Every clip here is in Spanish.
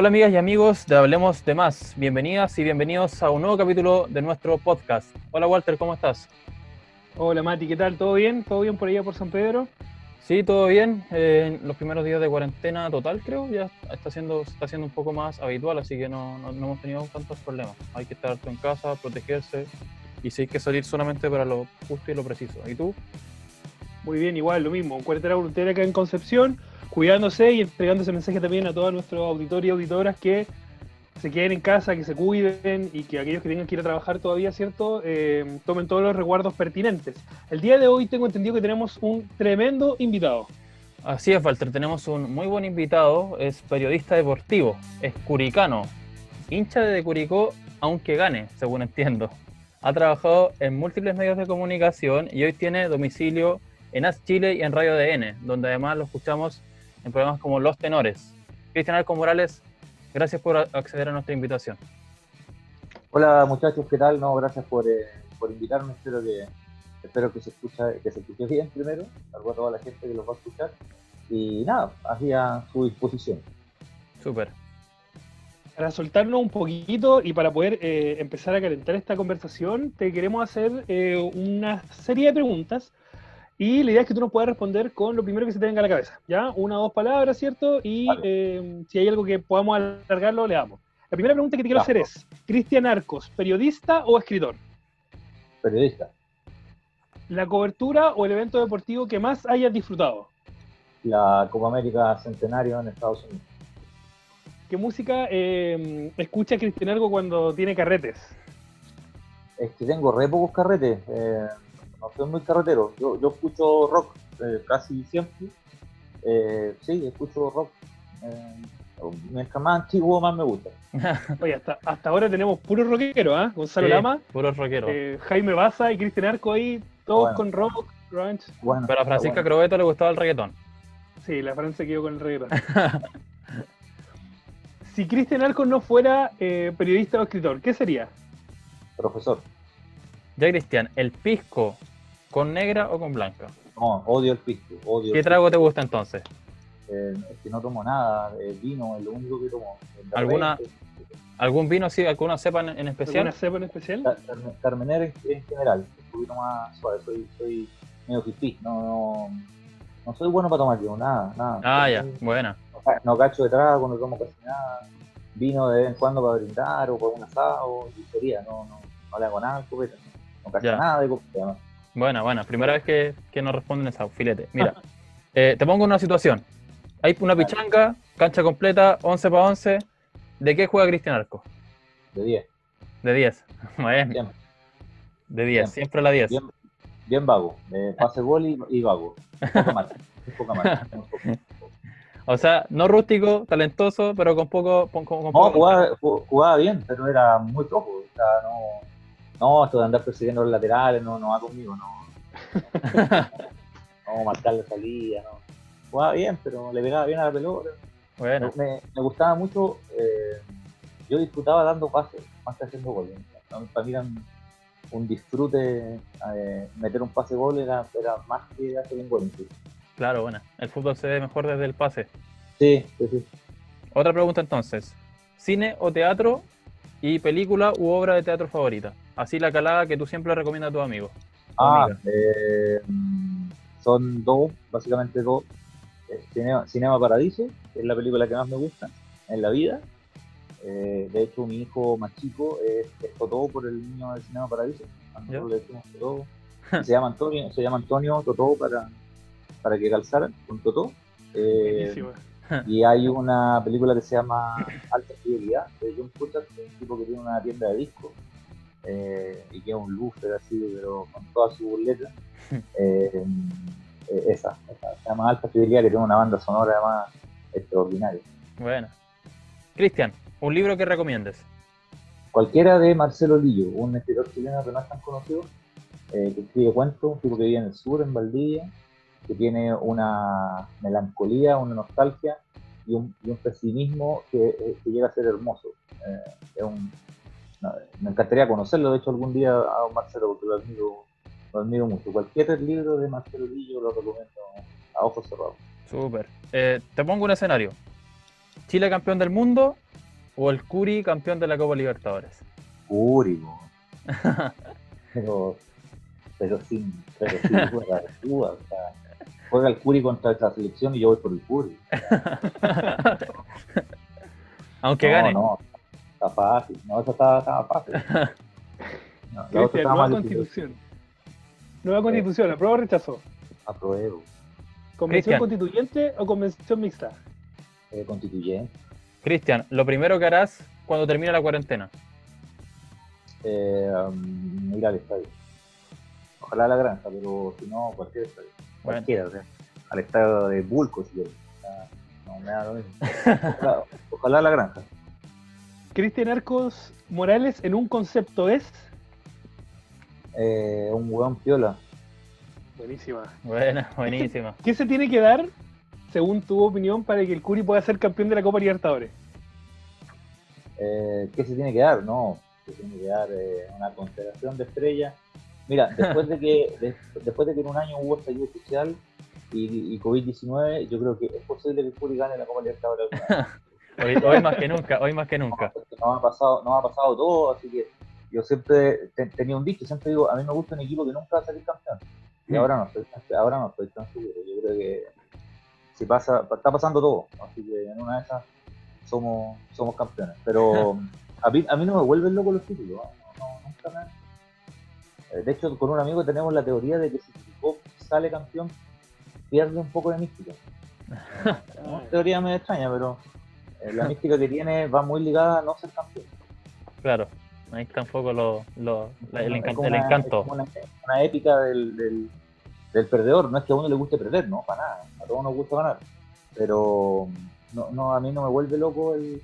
Hola amigas y amigos de Hablemos de Más, bienvenidas y bienvenidos a un nuevo capítulo de nuestro podcast. Hola Walter, ¿cómo estás? Hola Mati, ¿qué tal? ¿Todo bien? ¿Todo bien por allá por San Pedro? Sí, todo bien. Eh, los primeros días de cuarentena total creo ya está siendo, está siendo un poco más habitual, así que no, no, no hemos tenido tantos problemas. Hay que estar en casa, protegerse y si hay que salir solamente para lo justo y lo preciso. ¿Y tú? Muy bien, igual, lo mismo. Cuarentena voluntaria acá en Concepción cuidándose y entregando ese mensaje también a todos nuestros auditores y auditoras que se queden en casa, que se cuiden y que aquellos que tengan que ir a trabajar todavía, ¿cierto?, eh, tomen todos los resguardos pertinentes. El día de hoy tengo entendido que tenemos un tremendo invitado. Así es, Walter, tenemos un muy buen invitado, es periodista deportivo, es curicano, hincha de Curicó, aunque gane, según entiendo. Ha trabajado en múltiples medios de comunicación y hoy tiene domicilio en AS Chile y en Radio DN, donde además lo escuchamos en programas como Los Tenores. Cristian Arco Morales, gracias por acceder a nuestra invitación. Hola muchachos, ¿qué tal? No, gracias por, eh, por invitarme, espero que, espero que se, escucha, que se escuche bien primero, salvo a toda la gente que los va a escuchar. Y nada, así a su disposición. Súper. Para soltarnos un poquito y para poder eh, empezar a calentar esta conversación, te queremos hacer eh, una serie de preguntas y la idea es que tú nos puedas responder con lo primero que se te venga a la cabeza, ¿ya? Una o dos palabras, ¿cierto? Y eh, si hay algo que podamos alargarlo, le damos. La primera pregunta que te quiero hacer es, ¿Cristian Arcos, periodista o escritor? Periodista. ¿La cobertura o el evento deportivo que más hayas disfrutado? La Copa América Centenario en Estados Unidos. ¿Qué música eh, escucha Cristian Arcos cuando tiene carretes? Es que tengo re pocos carretes. Eh, no soy muy carretero. Yo, yo escucho rock eh, casi siempre. Eh, sí, escucho rock. Eh, mientras más antiguo, más me gusta. Oye, hasta, hasta ahora tenemos puros rockeros, ¿ah? Gonzalo Sí, Lama, Puros rockeros. eh, Jaime Baza y Cristian Arco ahí, todos Bueno. con rock, grunge. Bueno, Pero a Francisca bueno. Crobeto le gustaba el reggaetón. Sí, la Francia quedó con el reggaetón. si Cristian Arco no fuera eh, periodista o escritor, ¿qué sería? Profesor. Ya, Cristian, ¿el pisco con negra o con blanca? No, odio el pisco. Odio ¿Qué el trago te gusta entonces? Eh, es que no tomo nada. El vino es lo único que tomo. De ¿Alguna- ¿Algún vino así, alguna cepa en, en especial? ¿Alguna cepa en especial? Car- en, en general. Un poquito más suave. Soy, soy medio fifí. No, no, no soy bueno para tomar vino. Nada, nada. Ah, Soy ya, buena. no, ca- no cacho de trago, no tomo casi nada. Vino de vez en cuando para brindar o para un asado, y sería, no, no, no le hago nada al copete. No cacho Ya. nada de copete, ¿no? Buena, buena. Primera vez que, que nos responden esa, filete. Mira, eh, te pongo una situación. Hay una Dale. pichanga, cancha completa, 11 para 11. ¿De qué juega Cristian Arco? De 10. De 10. Bueno, Bien, de 10, Bien. siempre la 10. bien, bien vago. Eh, pase gol y, y vago. Un poco más. Un poco más. un poco. O sea, no rústico, talentoso, pero con poco. Con, con- No, poco- jugaba, ju- jugaba bien, pero era muy flojo. O sea, no, no, esto de andar persiguiendo los laterales no, no va conmigo. No, no marcar la salida. No. Jugaba bien, pero le pegaba bien a la pelota. Bueno, Me, me gustaba mucho, eh, yo disfrutaba dando pases más que haciendo goles. ¿no? Para mí era un, un disfrute, eh, meter un pase gol era, era más que hacer un gol. claro, bueno. El fútbol se ve mejor desde el pase. Sí, sí, sí. Otra pregunta entonces. ¿Cine o teatro y película u obra de teatro favorita? Así la calada que tú siempre recomiendas a tus amigos. Ah, eh, son dos, básicamente dos. Eh, Cinema, Cinema Paradiso, que es la película que más me gusta en la vida. Eh, de hecho, mi hijo más chico es, es Totó por el niño del Cinema Paradiso. A nosotros Ya. le decimos Totó. Se llama Antonio, se llama Antonio Totó para, para que calzaran con Totó. Eh, Buenísimo. y hay una película que se llama Alta Fidelidad, de John Cusack, un tipo que tiene una tienda de discos eh, y que es un lúfer así, pero con todas sus letras. Eh, eh, esa, esa, se llama Alta Fidelidad, que tiene una banda sonora además extraordinaria. Bueno. Cristian, un libro que recomiendes. Cualquiera de Marcelo Lillo, un escritor chileno que no es tan conocido, eh, que escribe cuentos, un tipo que vive en el sur, en Valdivia, que tiene una melancolía, una nostalgia y un, y un pesimismo que, que llega a ser hermoso. Eh, es un- me encantaría conocerlo, de hecho algún día a Marcelo, porque lo admiro, lo admiro mucho. Cualquier libro de Marcelo Lillo lo recomiendo a ojos cerrados. Súper. Eh, te pongo un escenario. ¿Chile campeón del mundo o el Curi campeón de la Copa Libertadores? Curi, pero, pero sin, pero sin juega, o sea, juega el Curi contra esta selección y yo voy por el Curi. Aunque no, gane. No, está fácil. No, eso está, está fácil. No, la otra Cristian, estaba nueva difícil. constitución. Nueva constitución, ¿aprueba o rechazo? Apruebo. ¿Convención Cristian. constituyente o convención mixta? Eh, constituyente. Cristian, lo primero que harás cuando termine la cuarentena. Eh, um, ir al estadio. Ojalá a la granja, pero si no, cualquier estadio. Bueno. Cualquiera, o sea, al estadio de Bulco, si quieres. Ah, No, me da lo mismo. Ojalá, ojalá a la granja. Cristian Arcos Morales en un concepto es. Eh, un hueón piola. Buenísima. Buena, buenísima. ¿Qué se tiene que dar, según tu opinión, para que el Curi pueda ser campeón de la Copa Libertadores? Eh, ¿Qué se tiene que dar? No, se tiene que dar eh, una constelación de estrellas. Mira, después de que de- después de que en un año hubo estallido social y, y COVID-19, yo creo que es posible que el Curi gane la Copa Libertadores. Hoy, hoy más que nunca, hoy más que nunca. nos ha pasado, nos ha pasado todo, así que yo siempre te- tenía un dicho, siempre digo, a mí me gusta un equipo que nunca va a salir campeón. Y Mm. ahora no estoy ahora no estoy tan seguro. Yo creo que si pasa, está pasando todo, así que en una de esas somos, somos campeones. Pero a mí, a mí no me vuelven locos los títulos, no, no, nunca me- Eh, De hecho, con un amigo tenemos la teoría de que si Curicó sale campeón, pierde un poco de mística. Una teoría me extraña, pero la mística que tiene va muy ligada a no ser campeón. Claro, ahí está un poco lo, lo- la- el, encan- el encanto. es como Una, una épica del, del, del perdedor. No es que a uno le guste perder, no, para nada. A todos nos gusta ganar. Pero no, no, a mí no me vuelve loco el.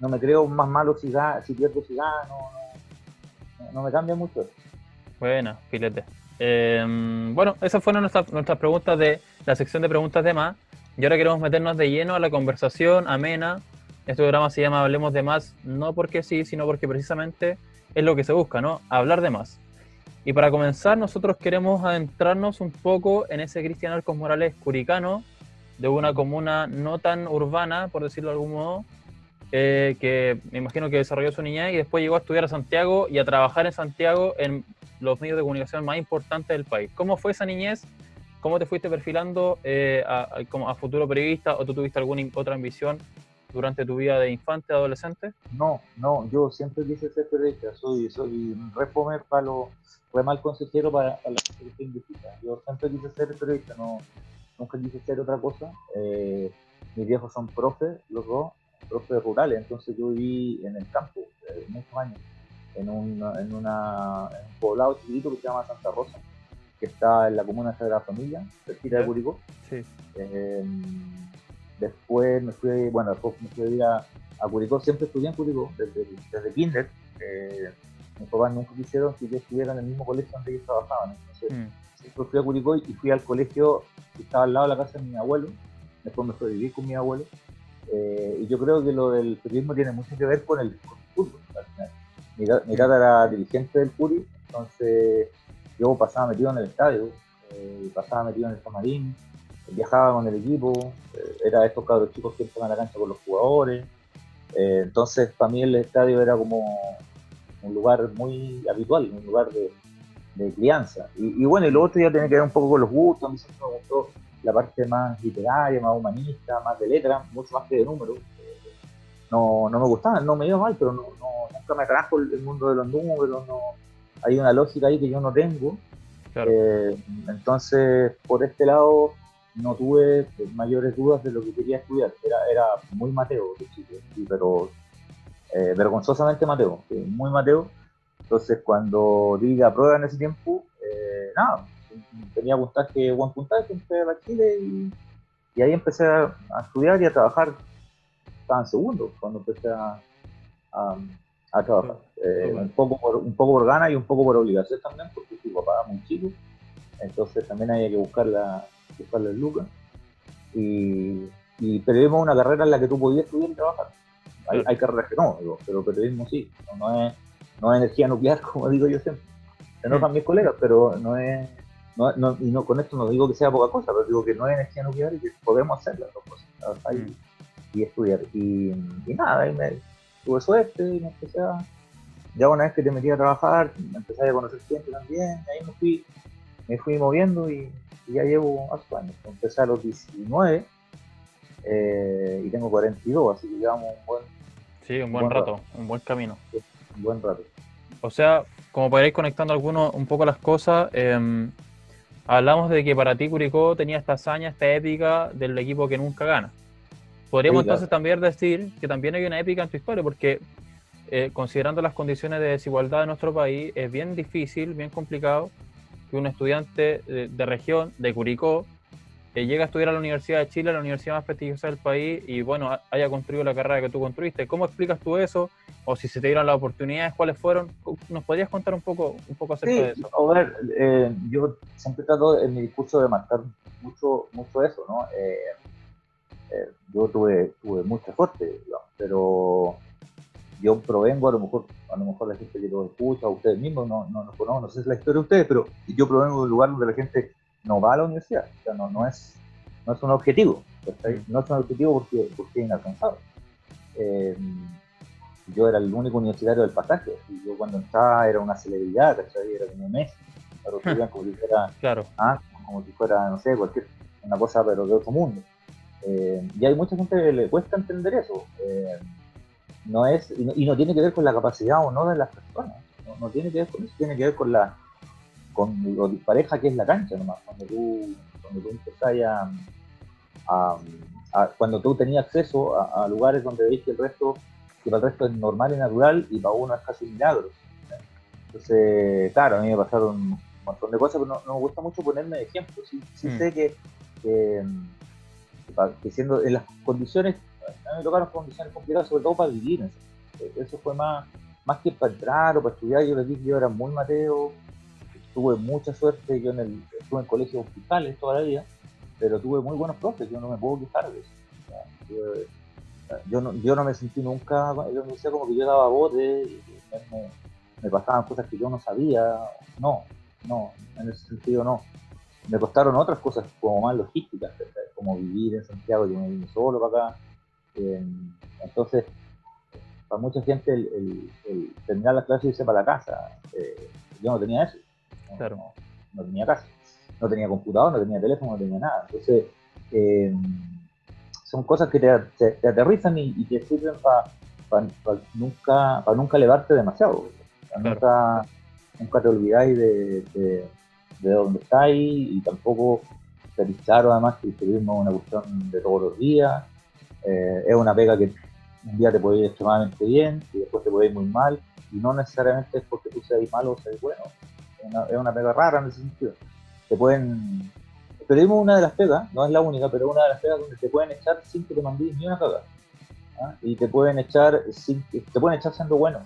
No me creo más malo si, ga- si pierdo si gano. No, no, no me cambia mucho. eso. Buena, filete. Eh, bueno, esas fueron nuestras, nuestras preguntas de la sección de preguntas de más. Y ahora queremos meternos de lleno a la conversación amena. Este programa se llama Hablemos de más, no porque sí, sino porque precisamente es lo que se busca, ¿no? Hablar de más. Y para comenzar, nosotros queremos adentrarnos un poco en ese Cristian Arcos Morales curicano, de una comuna no tan urbana, por decirlo de algún modo, eh, que me imagino que desarrolló su niñez y después llegó a estudiar a Santiago y a trabajar en Santiago en los medios de comunicación más importantes del país. ¿Cómo fue esa niñez? ¿Cómo te fuiste perfilando eh, como a futuro periodista o tú tuviste alguna otra ambición durante tu vida de infante, adolescente? No, no, yo siempre quise ser periodista. Soy, soy un re fome para lo, re mal consejero para, para la gente que está indecisa. Yo siempre quise ser periodista, no, nunca quise ser otra cosa. Eh, mis viejos son profes, los dos, profes rurales, entonces yo viví en el campo eh, muchos años, en, un, en, una, en un poblado chiquitito que se llama Santa Rosa, que está en la comuna de Sagrada Familia, cerquita de. Curicó. Sí. Eh, después me fui, bueno, después me fui a a, Curicó, siempre estudié en Curicó, desde, desde kinder. Eh, mis papás nunca quisieron que yo estuviera en el mismo colegio donde ellos trabajaban. Entonces, Mm. siempre fui a Curicó y fui al colegio que estaba al lado de la casa de mi abuelo. Después me fui a vivir con mi abuelo. Eh, y yo creo que lo del periodismo tiene mucho que ver con el, con el fútbol. al final. Mi, mi tata era dirigente del Curi, entonces yo pasaba metido en el estadio, eh, pasaba metido en el camarín, viajaba con el equipo, eh, era de estos cabros chicos que entran a la cancha con los jugadores. Eh, entonces, para mí el estadio era como un lugar muy habitual, un lugar de, de crianza. Y, y bueno, y lo otro ya tiene que ver un poco con los gustos. A mí siempre me gustó la parte más literaria, más humanista, más de letra, mucho más que de números. Eh, No, no me gustaba, no me iba mal, pero no, no- nunca me atrajo el, el mundo de los números. No, hay una lógica ahí que yo no tengo. Claro. Eh, entonces, por este lado, no tuve mayores dudas de lo que quería estudiar. Era, era muy Mateo de chico, sí, pero eh, vergonzosamente Mateo, sí, muy Mateo. Entonces, cuando di la prueba en ese tiempo, eh, nada, tenía puntaje, buen puntaje, entré a Chile y, y ahí empecé a, a estudiar y a trabajar. Estaba en segundo cuando empecé a, a, a trabajar. Eh, un, poco por, un poco por ganas y un poco por obligación también, porque mi papá era muy chico. Entonces también había que buscar la, buscar las lucas. Y, y periodismo es una carrera en la que tú podías estudiar y trabajar. Hay, carreras que no, digo, pero periodismo sí. No, no es, no es energía nuclear, como digo yo siempre. Se enojan mis colegas, pero no es. No, no- y no, con esto no digo que sea poca cosa, pero digo que no es energía nuclear y que podemos hacer las dos cosas. Hay, y estudiar. Y, y nada, ahí me, tuve suerte y me empecé a... Ya una vez que te metí a trabajar, empecé a conocer gente también, y ahí me fui, me fui moviendo y, y ya llevo hace años. Empecé a los 19 eh, y tengo 42, así que llevamos un buen, Sí, un buen, Buen rato, un buen camino. un buen rato. O sea, como para ir conectando algunos un poco las cosas, em, hablamos de que para ti Curicó tenía esta hazaña, esta épica del equipo que nunca gana. Podríamos Sí, claro. entonces también decir que también hay una épica en tu historia, porque eh, considerando las condiciones de desigualdad de nuestro país, es bien difícil, bien complicado que un estudiante de, de región, de Curicó, eh, llegue a estudiar a la Universidad de Chile, la universidad más prestigiosa del país, y bueno, ha- haya construido la carrera que tú construiste. ¿Cómo explicas tú eso? O si se te dieron las oportunidades, ¿cuáles fueron? ¿Nos podrías contar un poco, un poco acerca de eso? a ver, eh, yo siempre trato en mi discurso de marcar mucho, mucho eso, ¿no? Eh, eh, yo tuve, tuve mucha suerte, digamos, pero yo provengo, a lo mejor, a lo mejor la gente que lo escucha, ustedes mismos, no, no, no conozco, no sé si es la historia de ustedes, pero yo provengo de un lugar donde la gente no va a la universidad, o sea, no, no, es, no es un objetivo, no es un objetivo porque, porque es inalcanzable. Eh, yo era el único universitario del pasaje, y yo cuando entraba era una celebridad, ¿cachai? Era como Messi, pero estudian como si fuera, Claro, ah, como si fuera, no sé, cualquier, una cosa, pero de otro mundo. Eh, y hay mucha gente que le cuesta entender eso. Eh, no es, y no, y no tiene que ver con la capacidad o no de las personas, no, no tiene que ver con eso, tiene que ver con la con lo pareja que es la cancha nomás, cuando tú, cuando tú empezás a, a- a- cuando tú tenías acceso a, a lugares donde veis que el resto, que para el resto es normal y natural y para uno es casi milagro. Entonces, claro, a mí me pasaron un montón de cosas, pero no, no me gusta mucho ponerme de ejemplo. Sí, sí Mm. sé que, que siendo en las condiciones, a mí me tocaron condiciones complicadas, sobre todo para vivir. en eso. Fue más, más que para entrar o para estudiar. Yo les dije que yo era muy mateo, tuve mucha suerte. Yo en el, estuve en colegios hospitales toda la vida, pero tuve muy buenos profes. Yo no me puedo quejar de eso. Yo, no, yo no me sentí nunca, yo me decía como que yo daba bote, y me, me- pasaban cosas que yo no sabía, no, no, en ese sentido no. Me costaron otras cosas como más logísticas, como vivir en Santiago, yo me vine solo para acá. Eh, entonces, para mucha gente el, el- el terminar la clase y irse para la casa, eh, yo no tenía eso, no, Claro. no- no tenía casa, no tenía computador, no tenía teléfono, no tenía nada. Entonces, eh, son cosas que te, te- te aterrizan y, y te sirven para nunca, para nunca elevarte demasiado. Claro. Nunca, nunca te olvidáis de, de, de dónde estáis y tampoco claro además que el periodismo es una cuestión de todos los días. Eh, es una pega que un día te puede ir extremadamente bien y después te puede ir muy mal y no necesariamente es porque tú seas malo o seas bueno. Es una, es una pega rara en ese sentido. Te pueden... El periodismo es una de las pegas, no es la única, pero una de las pegas donde te pueden echar sin que te mandes ni una caga. ¿ah? Y te pueden echar sin te pueden echar siendo bueno.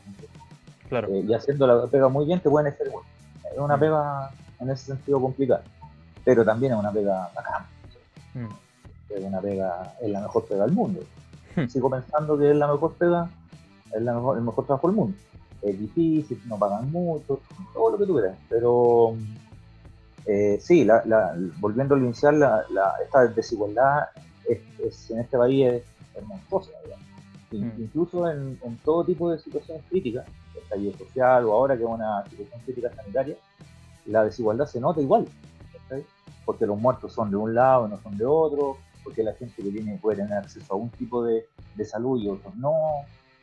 claro. Eh, y haciendo la pega muy bien te pueden echar bueno. Es una Mm. pega en ese sentido complicada. Pero también es una pega bacán. Mm. Es una pega, es la mejor pega del mundo. Hmm. Sigo pensando que es la mejor pega, es la mejor, el mejor trabajo del mundo. Es difícil, no pagan mucho, todo lo que tú quieras. Pero eh, sí, la, la- volviendo a lo inicial, la, la- esta desigualdad es, es- en este país es, es monstruosa. Mm. Incluso en, en todo tipo de situaciones críticas, estallido social o ahora que es una situación crítica sanitaria, la desigualdad se nota igual. Porque los muertos son de un lado y no son de otro, porque la gente que tiene puede tener acceso a un tipo de, de salud y otros no,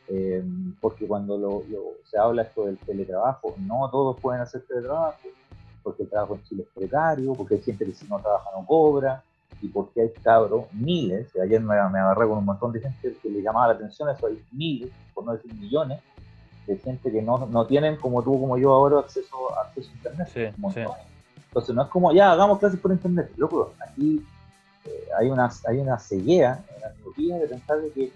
eh, porque cuando lo- lo- se habla esto del teletrabajo, no todos pueden hacer teletrabajo, porque el trabajo en Chile es precario, porque hay gente que si no trabaja no cobra, y porque hay cabros, miles, ayer me, me agarré con un montón de gente que le llamaba la atención eso, hay miles, por no decir millones, de gente que no, no tienen como tú, como yo ahora, acceso, acceso a internet. Sí, sí. Entonces no es como, ya, hagamos clases por internet. Loco, aquí hay, una, hay una ceguera, una miopía de pensar de que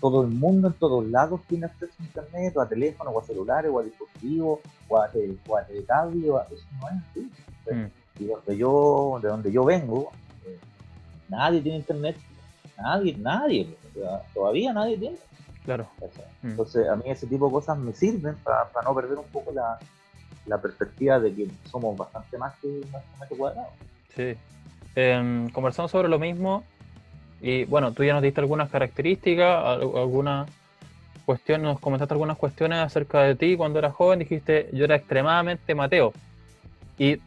todo el mundo en todos lados tiene acceso a internet, o a teléfono, o a celulares, o a dispositivos, o a, te- o a telecable, o a... Eso no es así. Mm. Y donde yo, de donde yo vengo, eh, nadie tiene internet. Nadie, nadie. o sea, todavía nadie tiene. Claro. Mm. Entonces, a mí ese tipo de cosas me sirven para, no perder un poco la, la perspectiva de que somos bastante más que un metro cuadrado. Sí. Em, conversando sobre lo mismo, Y bueno, tú ya nos diste algunas características, algunas cuestiones, nos comentaste algunas cuestiones acerca de ti cuando eras joven, dijiste yo era extremadamente Mateo. Y,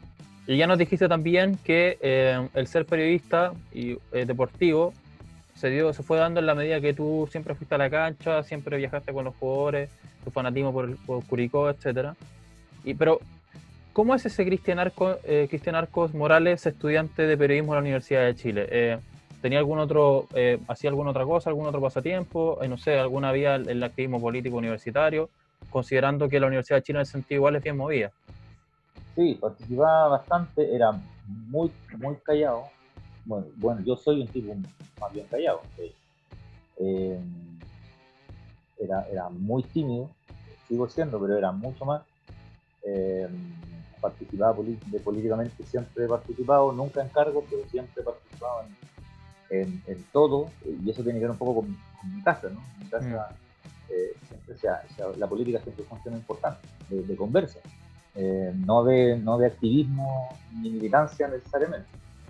ya nos dijiste también que eh, el ser periodista y eh, deportivo se dio, se fue dando en la medida que tú siempre fuiste a la cancha, siempre viajaste con los jugadores, tu fanatismo por, por Curicó, etcétera. Y pero ¿cómo es ese Cristian Arcos, eh, Cristian Arcos Morales, estudiante de periodismo en la Universidad de Chile? Eh, ¿Tenía algún otro, eh, hacía alguna otra cosa, algún otro pasatiempo? no sé, alguna vía en el activismo político universitario, considerando que la Universidad de Chile en ese sentido igual es bien movida. Sí, participaba bastante, era muy, muy callado, bueno, yo soy un tipo más bien callado. Eh, era, era muy tímido, sigo siendo, pero era mucho más. Eh, participaba políticamente, siempre he participado, nunca en cargo, pero siempre he participado en, todo, y eso tiene que ver un poco con, mi casa, ¿no? Mi casa, mm. eh, siempre sea, la política siempre es un tema importante, de, conversa, no, de, no de activismo ni militancia necesariamente.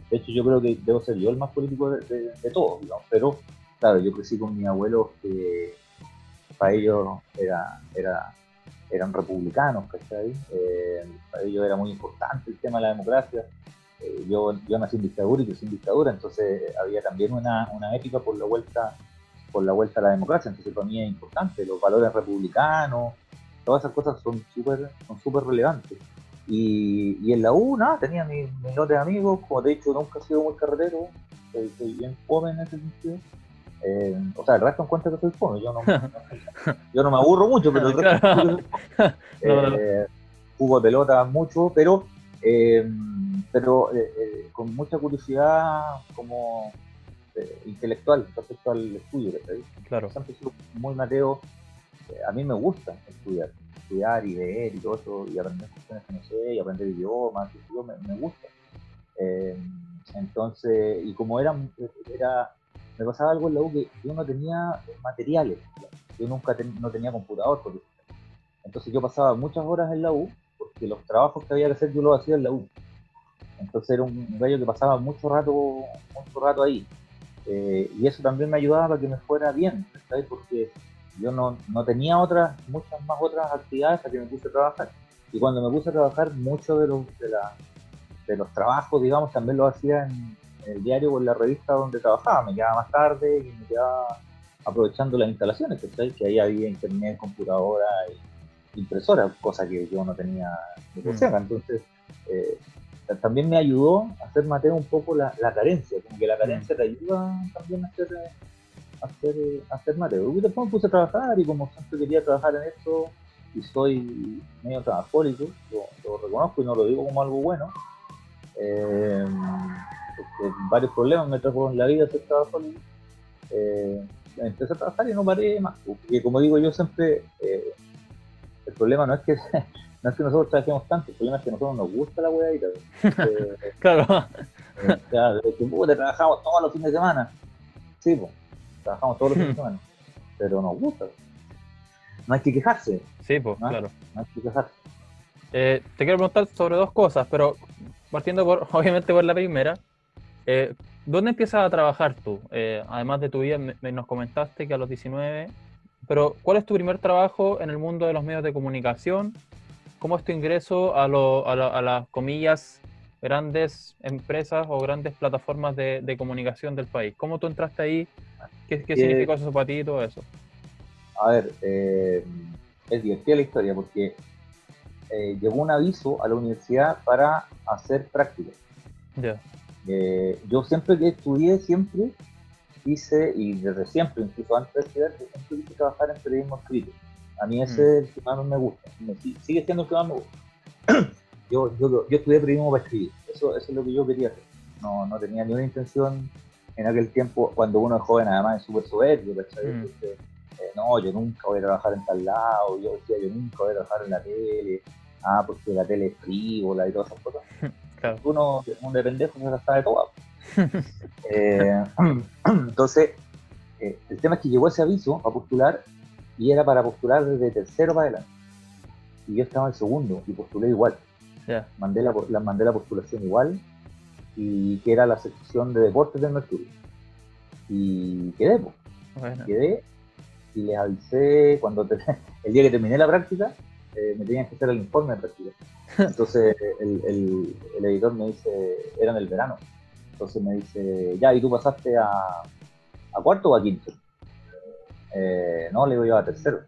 De hecho, yo creo que debo ser yo el más político de, todos, pero claro, yo crecí con mis abuelos que para ellos era, era, eran republicanos, ¿cachai? Eh, para ellos era muy importante el tema de la democracia. Eh, yo, yo nací en dictadura y crecí en dictadura, entonces había también una, una épica por la vuelta por la vuelta a la democracia, entonces para mí es importante, los valores republicanos, todas esas cosas son súper son súper relevantes. Y, en la U, nada, tenía mis mi de amigos, como te he dicho, nunca he sido muy carretero, soy, bien joven en ese sentido. Eh, o sea, el resto encuentra que soy joven, yo no, yo no me aburro mucho, pero el resto eh, jugo pelota mucho, pero, eh, pero eh, con mucha curiosidad como intelectual respecto al estudio. Claro. Siempre sido muy Mateo, a mí me gusta estudiar estudiar y leer y todo eso, y aprender cuestiones que no sé, y aprender idiomas, y me, me gusta. Entonces, y como era, era, me pasaba algo en la U que yo no tenía materiales, yo nunca no tenía computador, entonces yo pasaba muchas horas en la U, porque los trabajos que había que hacer yo los hacía en la U. Entonces era un gallo que pasaba mucho rato, mucho rato ahí. Eh, y eso también me ayudaba para que me fuera bien, ¿sabes? Porque yo no, no, tenía otras, muchas más otras actividades a que me puse a trabajar. Y cuando me puse a trabajar, muchos de los, de, la, de los trabajos, digamos, también lo hacía en, el diario o en la revista donde trabajaba. Me quedaba más tarde y me quedaba aprovechando las instalaciones, que ahí había internet, computadora e impresora, cosa que yo no tenía de mm. Entonces, eh, también me ayudó a hacer Mateo un poco la, la carencia, como que la carencia mm. te ayuda también a hacer hacer, hacer Mateo. Y después me puse a trabajar y como siempre quería trabajar en esto y soy medio trabajólico, lo, reconozco y no lo digo como algo bueno, eh, porque varios problemas me trajo en la vida ser trabajólico. Eh, empecé a trabajar y no paré más. Porque como digo yo siempre, eh, el problema no es que no es que nosotros trabajemos tanto, el problema es que a nosotros nos gusta la hueá claro. Eh, claro, que trabajamos todos los fines de semana. Sí, pues trabajamos todos los fines de semana, pero nos gusta. No hay que quejarse. Sí, pues, claro. No hay que quejarse. Eh, te quiero preguntar sobre dos cosas, pero partiendo por, obviamente por la primera, eh, ¿dónde empiezas a trabajar tú? Eh, además de tu vida, nos comentaste que a los 19, pero ¿cuál es tu primer trabajo en el mundo de los medios de comunicación? ¿Cómo es tu ingreso a, a, las comillas grandes empresas o grandes plataformas de, de, comunicación del país? ¿Cómo tú entraste ahí? ¿Qué, qué significó eso para ti y todo eso? A ver, eh, es divertida la historia porque eh, llegó un aviso a la universidad para hacer prácticas. Eh, yo siempre que estudié, siempre hice, y desde siempre, incluso antes de estudiar, siempre quise trabajar en periodismo escrito. A mí ese mm. es el que más me gusta, sigue siendo el que más me gusta. yo, yo, yo estudié periodismo para escribir, eso, eso es lo que yo quería hacer. No, no tenía ni una intención en aquel tiempo, cuando uno es joven, además es súper soberbio, mm. eh, no, yo nunca voy a trabajar en tal lado, yo decía, yo nunca voy a trabajar en la tele, ah, porque la tele es frívola y todas esas cosas. Uno, un de pendejo, se sabe eh, entonces, eh, el tema es que llegó ese aviso a postular y era para postular desde tercero para adelante. Y yo estaba en segundo y postulé igual. Mandé, la, la, mandé la postulación igual y que era la sección de deportes del Mercurio. Y quedé, pues. Bueno, Quedé y les avisé cuando te- el día que terminé la práctica, eh, me tenían que hacer el informe de práctica. Entonces el, el- el editor me dice, era en el verano. Entonces me dice, ya, ¿y tú pasaste a, a cuarto o a quinto? Eh, no, le digo yo a tercero.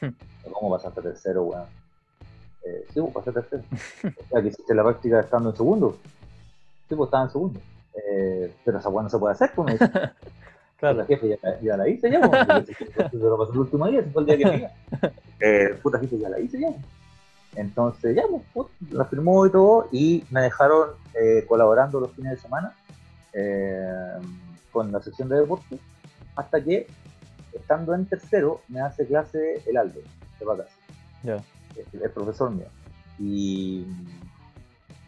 ¿Cómo pasaste a tercero, weón? Eh, sí, pues pasé a tercero. O sea, que hiciste la práctica estando en segundo. Sí, pues estaba en segundo. Eh, pero esa weón no se puede hacer, pues me dice. La claro. jefe ya, la- ya la hice ya, pues. se lo pasó el último día, ese fue el día que tenía. Eh, puta jefe, ya la hice ya. Entonces, ya, pues, put, la firmó y todo, y me dejaron eh, colaborando los fines de semana eh, con la sección de deporte, hasta que, estando en tercero, me hace clase el Aldo, de vacas, Ya. el, el profesor mío. Y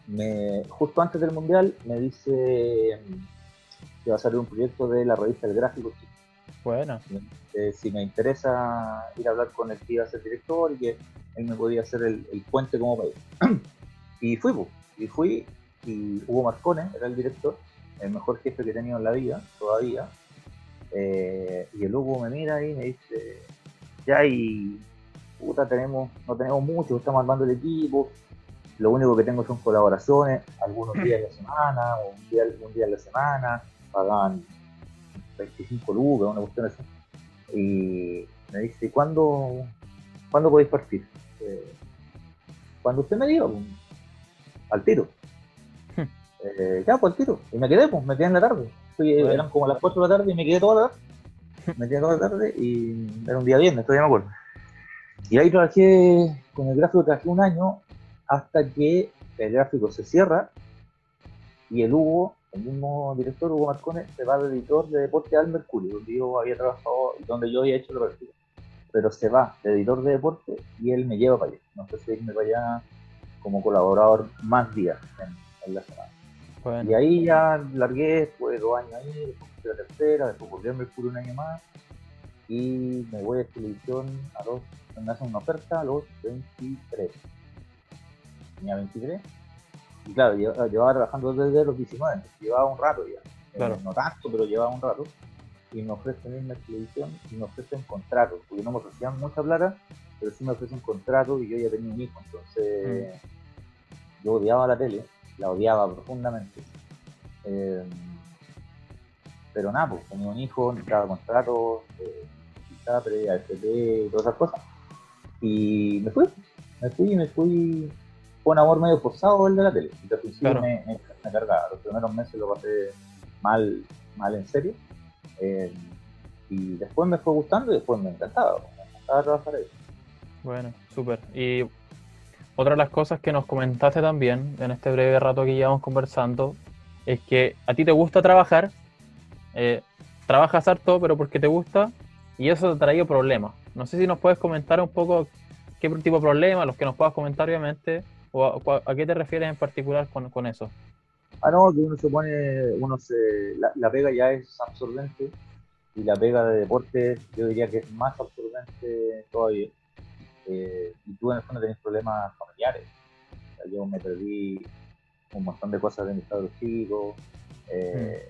me, justo antes del Mundial me dice que va a salir un proyecto de la revista El Gráfico Chico Bueno, eh, si me interesa ir a hablar con el que iba a ser director y que él me podía hacer el, puente como país. y fui, y fui, y Hugo Marcone era el director, el mejor jefe que he tenido en la vida, todavía. Eh, y el Hugo me mira y me dice, ya y puta, tenemos, no tenemos mucho, estamos armando el equipo, lo único que tengo son colaboraciones, algunos días de la semana, un día, un día de la semana, pagaban 25 lucas, una cuestión así. Y me dice, ¿cuándo, ¿cuándo podéis partir? Eh, cuando usted me diga, pues, al tiro. Hmm. Eh, ya, pues al tiro. Y me quedé, pues, me quedé en la tarde. Fui- Bueno. Eran como las 4 de la tarde y me quedé toda la tarde. Me quedé toda la tarde y era un día viernes, todavía me acuerdo. Y ahí trabajé, con el gráfico trabajé un año hasta que el gráfico se cierra y el Hugo, el mismo director Hugo Marcone, se va de editor de deporte al Mercurio, donde yo había trabajado y donde yo había hecho la práctica. Pero se va de editor de deporte y él me lleva para allá. No sé si irme para allá como colaborador más días en, en la semana. bueno. Y ahí ya largué, después de dos años ahí, después fui la tercera, después volví al Mercurio un año más y me voy a televisión a los, me hacen una oferta a los 23. Tenía 23 y claro, llevaba, llevaba trabajando desde los 19, entonces llevaba un rato ya. Eh, no tanto, pero llevaba un rato. Y me ofrecen irme a televisión y me ofrecen contratos, porque no me ofrecían mucha plata, pero sí me ofrecen contrato y yo ya tenía un hijo, entonces yo odiaba la tele, la odiaba profundamente. Eh, pero nada, pues tenía un hijo, necesitaba contratos, eh, necesitaba previa FP y todas esas cosas. Y me fui, me fui y me fui fue un amor medio forzado el de la tele. Y al principio Claro. me, me, me cargaba. Los primeros meses lo pasé mal, mal en serio. Eh, y después me fue gustando y después me encantaba. Me encantaba trabajar ahí. Bueno, súper. Y otra de las cosas que nos comentaste también en este breve rato que llevamos conversando es que a ti te gusta trabajar, eh, trabajas harto, pero porque te gusta y eso te ha traído problemas. No sé si nos puedes comentar un poco qué tipo de problemas, los que nos puedas comentar obviamente, o a, a qué te refieres en particular con, con eso. Ah, no, que uno se pone, uno se, la, la pega ya es absorbente y la pega de deporte yo diría que es más absorbente todavía. Eh, y tú en el fondo tenés problemas familiares. Yo me perdí un montón de cosas de mis padres chicos. Eh,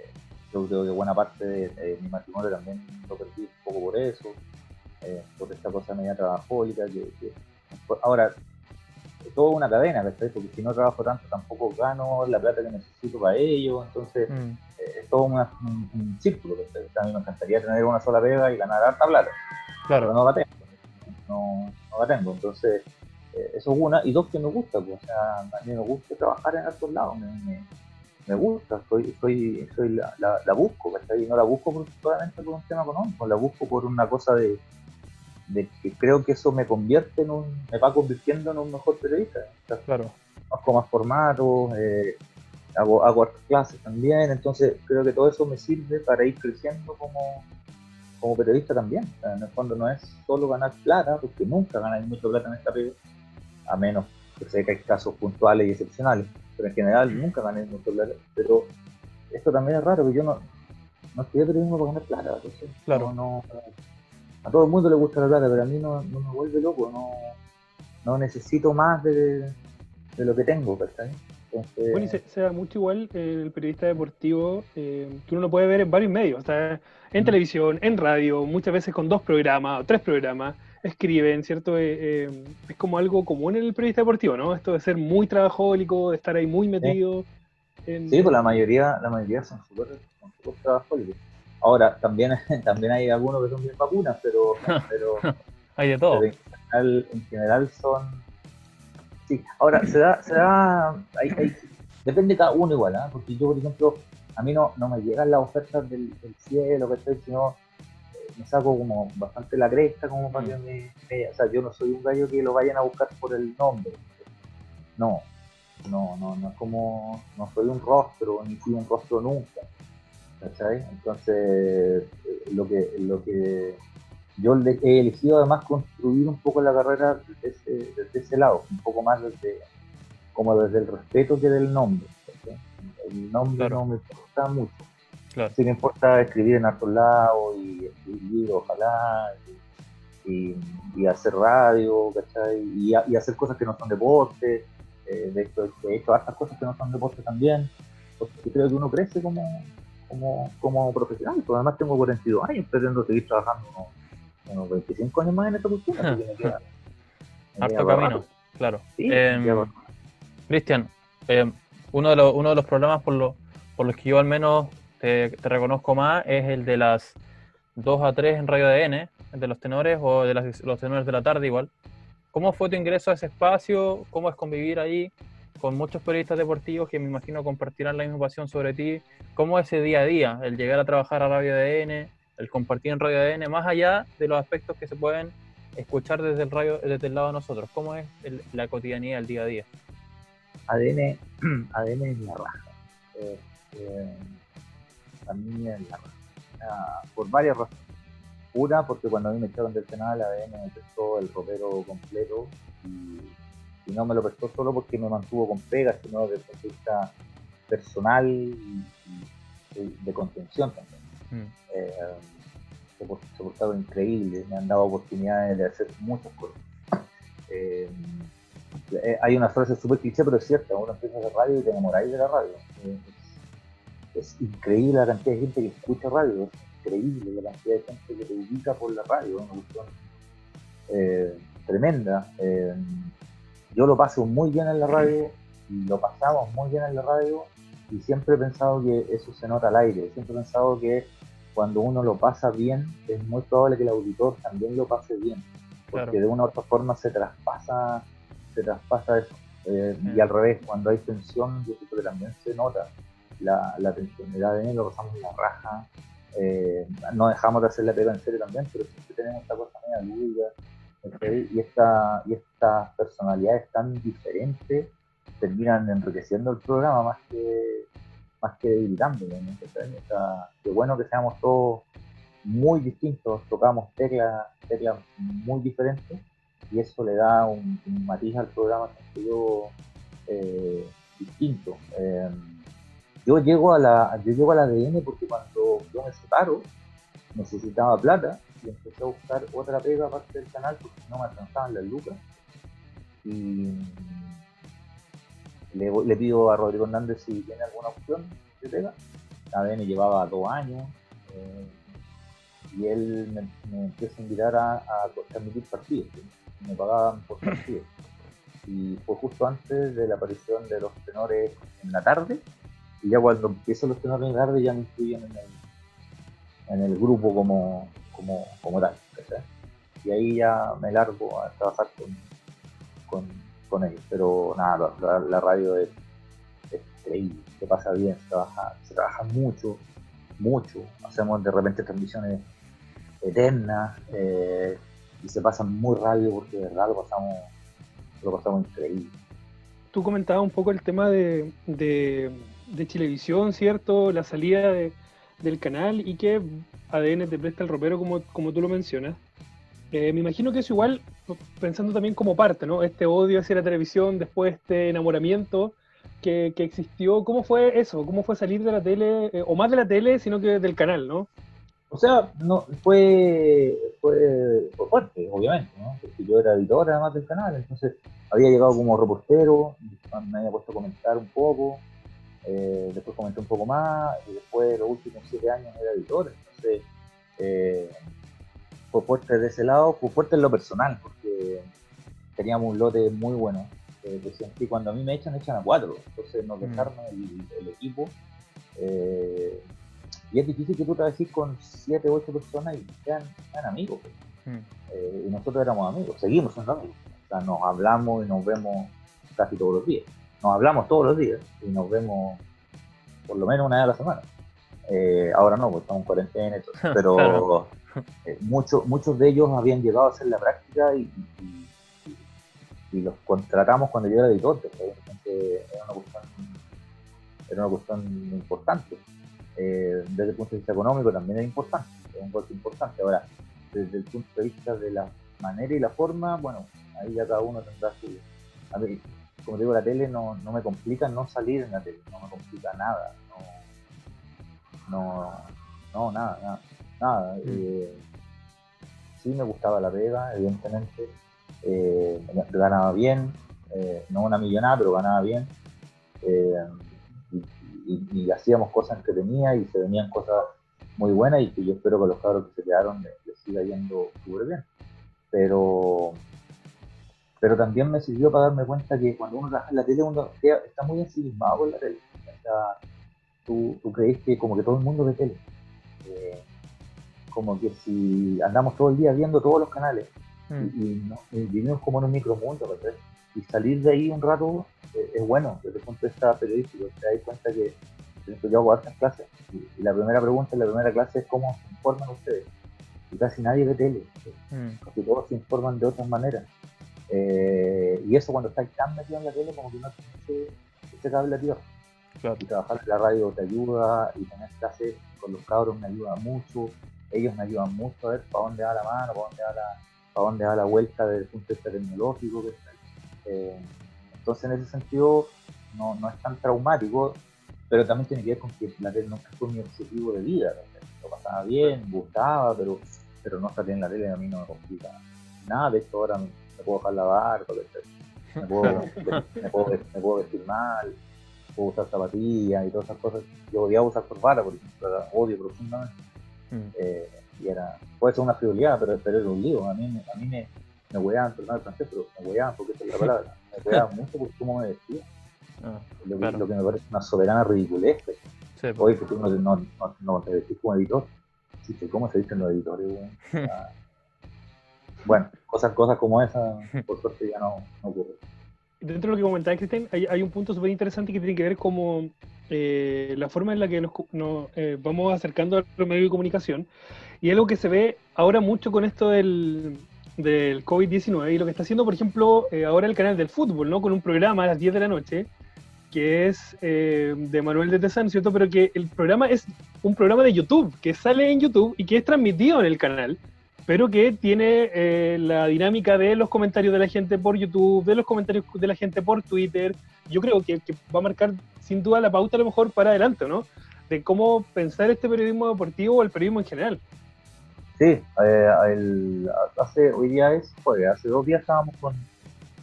Yo creo que buena parte de, de mi matrimonio también lo perdí un poco por eso, eh, por esta cosa media trabajólica. Que, que- ahora, es toda una cadena, ¿cachai? Porque si no trabajo tanto tampoco gano la plata que necesito para ello, entonces Mm, eh, es todo una- un, un círculo, ¿cachai? A mí me encantaría tener una sola pega y ganar harta plata, pero claro, no la tengo, no, no la tengo, entonces eh, eso es una, y dos que me gusta, pues, o sea, a mí me gusta trabajar en otros lados, me, me, me gusta, soy, soy, soy la, la, la busco, ¿cachai? Y no la busco solamente por un tema económico, la busco por una cosa de, de que creo que eso me convierte en un, me va convirtiendo en un mejor periodista, o sea, claro. conozco más formatos, eh, hago, hago clases también, entonces creo que todo eso me sirve para ir creciendo como, como periodista también. O sea, en el fondo no es solo ganar plata, porque nunca ganáis mucha plata en esta pega, a menos que sé que hay casos puntuales y excepcionales, pero en general nunca gané mucha plata. Pero esto también es raro, que yo no, no estudié periodismo para ganar plata. entonces, Claro. no- no- a todo el mundo le gusta la plata, pero a mí no, no me vuelve loco, no, no necesito más de, de lo que tengo. Entonces, Bueno, y se, se da mucho igual el periodista deportivo, eh, que uno lo puede ver en varios medios, o sea, en Mm. televisión, en radio, muchas veces con dos programas o tres programas, escriben, ¿cierto? Eh, eh, es como algo común en el periodista deportivo, ¿no? Esto de ser muy trabajólico, de estar ahí muy metido. En, Sí, pues la mayoría, la mayoría son súper trabajólicos. Ahora, también, también hay algunos que son bien vacunas, pero, pero, Hay de todo. pero en, general, en general son... Sí, ahora, se da, se da hay, hay- depende de cada uno igual, ¿ah? porque yo, por ejemplo, a mí no, no me llegan las ofertas del, del cielo, que estoy, sino eh, me saco como bastante la cresta, como para que me, me- O sea, yo no soy un gallo que lo vayan a buscar por el nombre. No, no, no, no es como, no soy un rostro, ni fui un rostro nunca. ¿Cachai? Entonces, lo que, lo que yo he elegido además construir un poco la carrera desde ese, desde ese lado, un poco más desde, como desde el respeto que del nombre. ¿cachai? El nombre Claro. no me importa mucho. Claro. Sí me importa escribir en hartos lados y escribir libros, ojalá, y, y- y hacer radio, ¿cachai? Y hacer cosas que no son deporte. eh, de hecho, he hecho hartas cosas que no son deporte también, porque creo que uno crece como, como, como profesional. Pues además tengo 42 años, pretendo seguir trabajando unos, unos 25 años más en esta cuestión, así que me queda, me Harto queda camino, claro. Sí, Em. Cristian, eh, uno, de los, uno de los problemas por, lo- por los que yo al menos te, te reconozco más es el de las 2 a 3 en Radio ADN, el de los tenores o de las- los tenores de la tarde igual. ¿Cómo fue tu ingreso a ese espacio? ¿Cómo es convivir ahí con muchos periodistas deportivos que me imagino compartirán la misma pasión sobre ti? ¿Cómo es ese día a día, el llegar a trabajar a Radio ADN, el compartir en Radio ADN, más allá de los aspectos que se pueden escuchar desde el, radio, desde el lado de nosotros? ¿Cómo es el- la cotidianidad, el día a día? ADN, ADN es la raja. Eh, eh, es la raja. Ah, por varias razones. Una, porque cuando a mí me echaron del canal, ADN me prestó el ropero completo y, y no me lo prestó solo porque me mantuvo con pegas, sino desde el punto de vista personal y, y de, contención también. Mm. Eh, se se portaron increíbles, me han dado oportunidades de hacer muchas cosas. Eh, eh, hay una frase súper cliché, pero es cierta, uno empieza a hacer radio y te enamoráis de la radio. Eh, es, es increíble la cantidad de gente que escucha radio, es increíble la cantidad de gente que te ubica por la radio, una cuestión tremenda. Yo lo paso muy bien en la radio y lo pasamos muy bien en la radio y siempre he pensado que eso se nota al aire, siempre he pensado que cuando uno lo pasa bien es muy probable que el auditor también lo pase bien, porque Claro. de una u otra forma se traspasa, se traspasa eso. Eh. Y al revés, cuando hay tensión, yo creo que también se nota la, la tensión. ADN lo pasamos la raja, eh, no dejamos de hacer la pega en serio también, pero siempre tenemos esta cosa media lúdica, y, esta, y estas personalidades tan diferentes terminan enriqueciendo el programa más que más que debilitándolo. ¿no? Sea, qué bueno que seamos todos muy distintos, tocamos teclas teclas muy diferentes y eso le da un, matiz al programa yo eh, distinto. Eh, yo llego a la yo llego al ADN porque cuando yo me separo necesitaba plata y empecé a buscar otra pega aparte del canal porque no me alcanzaban las lucas y le, pido a Rodrigo Hernández si tiene alguna opción de pega. ADN llevaba dos años eh, y él me, me empieza a invitar a, a transmitir partidos. Me pagaban por partidos. Y fue justo antes de la aparición de los tenores en la tarde. Y ya cuando empiezan los tenores en la tarde ya me incluyen en el, en el grupo como, como, como tal. Y ahí ya me largo a trabajar con, con, con ellos. Pero nada, la radio es, es increíble, se pasa bien, se trabaja, se trabaja mucho, mucho. Hacemos de repente transmisiones eternas eh, y se pasan muy rápido porque de verdad lo pasamos, lo pasamos increíble. Tú comentabas un poco el tema de, de, de Chilevisión, ¿cierto? La salida de- del canal y que ADN te presta el ropero como, como tú lo mencionas. Eh, me imagino que eso igual, pensando también como parte, ¿no? Este odio hacia la televisión, después este enamoramiento que, que existió. ¿Cómo fue eso? ¿Cómo fue salir de la tele, eh, o más de la tele, sino que del canal, ¿no? O sea, no fue, fue, fuerte, obviamente, ¿no? porque yo era editor además del canal, entonces había llegado como reportero, me había puesto a comentar un poco, eh, después comenté un poco más, y después los últimos siete años era editor, entonces eh, fue fuerte de ese lado, fue fuerte en lo personal, porque teníamos un lote muy bueno. Eh, que cuando a mí me echan, echan a cuatro, entonces nos mm. dejaron el, equipo. Eh, y es difícil que tú trabajes con siete, ocho personas y sean, amigos. Mm. Eh, y nosotros éramos amigos, seguimos siendo amigos. O sea, nos hablamos y nos vemos casi todos los días. Nos hablamos todos los días y nos vemos por lo menos una vez a la semana. Eh, ahora no, porque estamos en cuarentena, pero eh, muchos, muchos de ellos habían llegado a hacer la práctica y, y, los contratamos cuando yo era editor, entonces era una cuestión, era una cuestión importante. Eh, desde el punto de vista económico también es importante, es un golpe importante. Ahora, desde el punto de vista de la manera y la forma, bueno, ahí ya cada uno tendrá su... A mí, como digo, la tele no, no me complica no salir en la tele, no me complica nada, no, no, nada, nada, nada. Mm. Eh, sí me gustaba la pega, evidentemente, eh, ganaba bien, eh, no una millonada, pero ganaba bien y, hacíamos cosas entretenidas y se venían cosas muy buenas y que yo espero que los cabros que se quedaron les, siga yendo súper bien. Pero, pero también me sirvió para darme cuenta que cuando uno trabaja en la tele, uno está muy ensimismado con la tele. O sea, tú, tú crees que como que todo el mundo ve tele. Eh, como que si andamos todo el día viendo todos los canales mm. y, vivimos como en un micromundo, ¿verdad? y salir de ahí un rato eh, es bueno desde el punto de vista periodístico. Te das cuenta que yo hago hartas clases y, la primera pregunta en la primera clase es cómo se informan ustedes. Y casi nadie ve tele, mm. casi todos se informan de otras maneras. Eh, y eso cuando estás tan metido en la tele como que no tienes ese cable a tierra. Y trabajar en la radio te ayuda y tener clases con los cabros me ayuda mucho. Ellos me ayudan mucho a ver para dónde va la mano, para dónde va la, para dónde va la vuelta desde el punto de vista tecnológico. Que eh, entonces, en ese sentido, no, no, es tan traumático, pero también tiene que ver con que la tele nunca fue mi objetivo de vida. Lo pasaba bien, gustaba, pero, pero no salir en la tele a mí no me complica nada. De hecho, ahora me, puedo dejar la barba, me puedo, me, puedo, me puedo vestir mal, puedo usar zapatillas y todas esas cosas. Yo odiaba usar corbata, por ejemplo, odio profundamente. Mm. Eh, y era, puede ser una frivolidad, pero, pero era un lío. A mí, a mí me, me hueaban, perdón el francés, pero me hueaban porque esa es la palabra, me hueaban mucho por cómo me vestía. Ah, lo, que, lo, que, me parece una soberana ridiculez. Pues. Sí. Hoy que tú no, no, no, te vestís como editor. ¿Cómo se dicen los editores? Ah. bueno, cosas, cosas como esas, por suerte ya no, no ocurren. Dentro de lo que comentabas, Cristian, hay, hay, un punto súper interesante que tiene que ver como eh, la forma en la que nos, nos eh, vamos acercando a los medios de comunicación. Y algo que se ve ahora mucho con esto del, del COVID-19 y lo que está haciendo, por ejemplo, eh, ahora el canal del fútbol, ¿no? Con un programa a las 10 de la noche, que es eh, de Manuel de Tezán, ¿cierto? Pero que el programa es un programa de YouTube, que sale en YouTube y que es transmitido en el canal, pero que tiene eh, la dinámica de los comentarios de la gente por YouTube, de los comentarios de la gente por Twitter. Yo creo que, que va a marcar sin duda la pauta a lo mejor para adelante, ¿no? De cómo pensar este periodismo deportivo o el periodismo en general. Sí, eh, hace, hoy día es jueves, hace dos días estábamos con,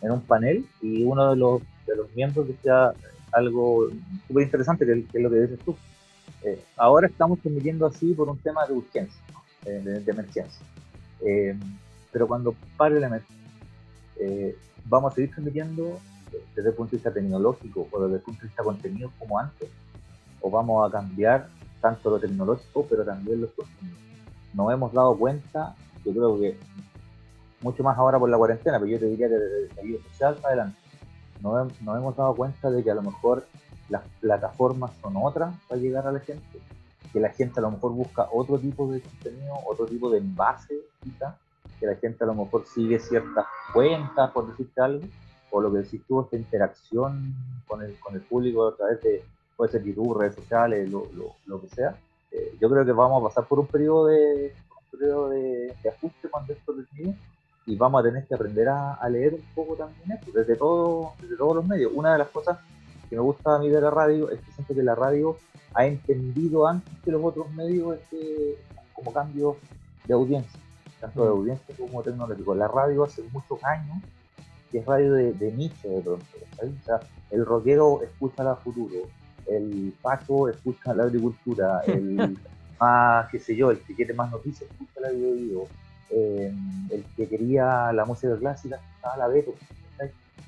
en un panel y uno de los, de los miembros decía algo súper interesante, que, es lo que dices tú. Eh, ahora estamos transmitiendo así por un tema de urgencia, de, emergencia. Pero cuando pare la emergencia, vamos a seguir transmitiendo desde el punto de vista tecnológico o desde el punto de vista contenido como antes, o vamos a cambiar tanto lo tecnológico, pero también los contenidos. Nos hemos dado cuenta, yo creo que mucho más ahora por la cuarentena, pero yo te diría que desde el estallido social para adelante, nos, hemos dado cuenta de que a lo mejor las plataformas son otras para llegar a la gente, que la gente a lo mejor busca otro tipo de contenido, otro tipo de envase, quizá, que la gente a lo mejor sigue ciertas cuentas, por decirte algo, o lo que decís tú, esta interacción con el, con el público a través de, puede ser YouTube, redes sociales, lo, lo, lo que sea, eh, yo creo que vamos a pasar por un periodo de, periodo de, ajuste cuando esto termine y vamos a tener que aprender a, leer un poco también esto, desde, todo, desde todos los medios. Una de las cosas que me gusta a mí de la radio es que siento que la radio ha entendido antes que los otros medios este, como cambios de audiencia. tanto de Mm. audiencia como tecnológico. La radio hace muchos años que es radio de, de nicho de pronto. ¿sabes? O sea, el rockero escucha la futuro, el pacho escucha la agricultura, el más, qué sé yo, el que quiere más noticias escucha la video. Eh, el que quería la música clásica escuchaba la Beto.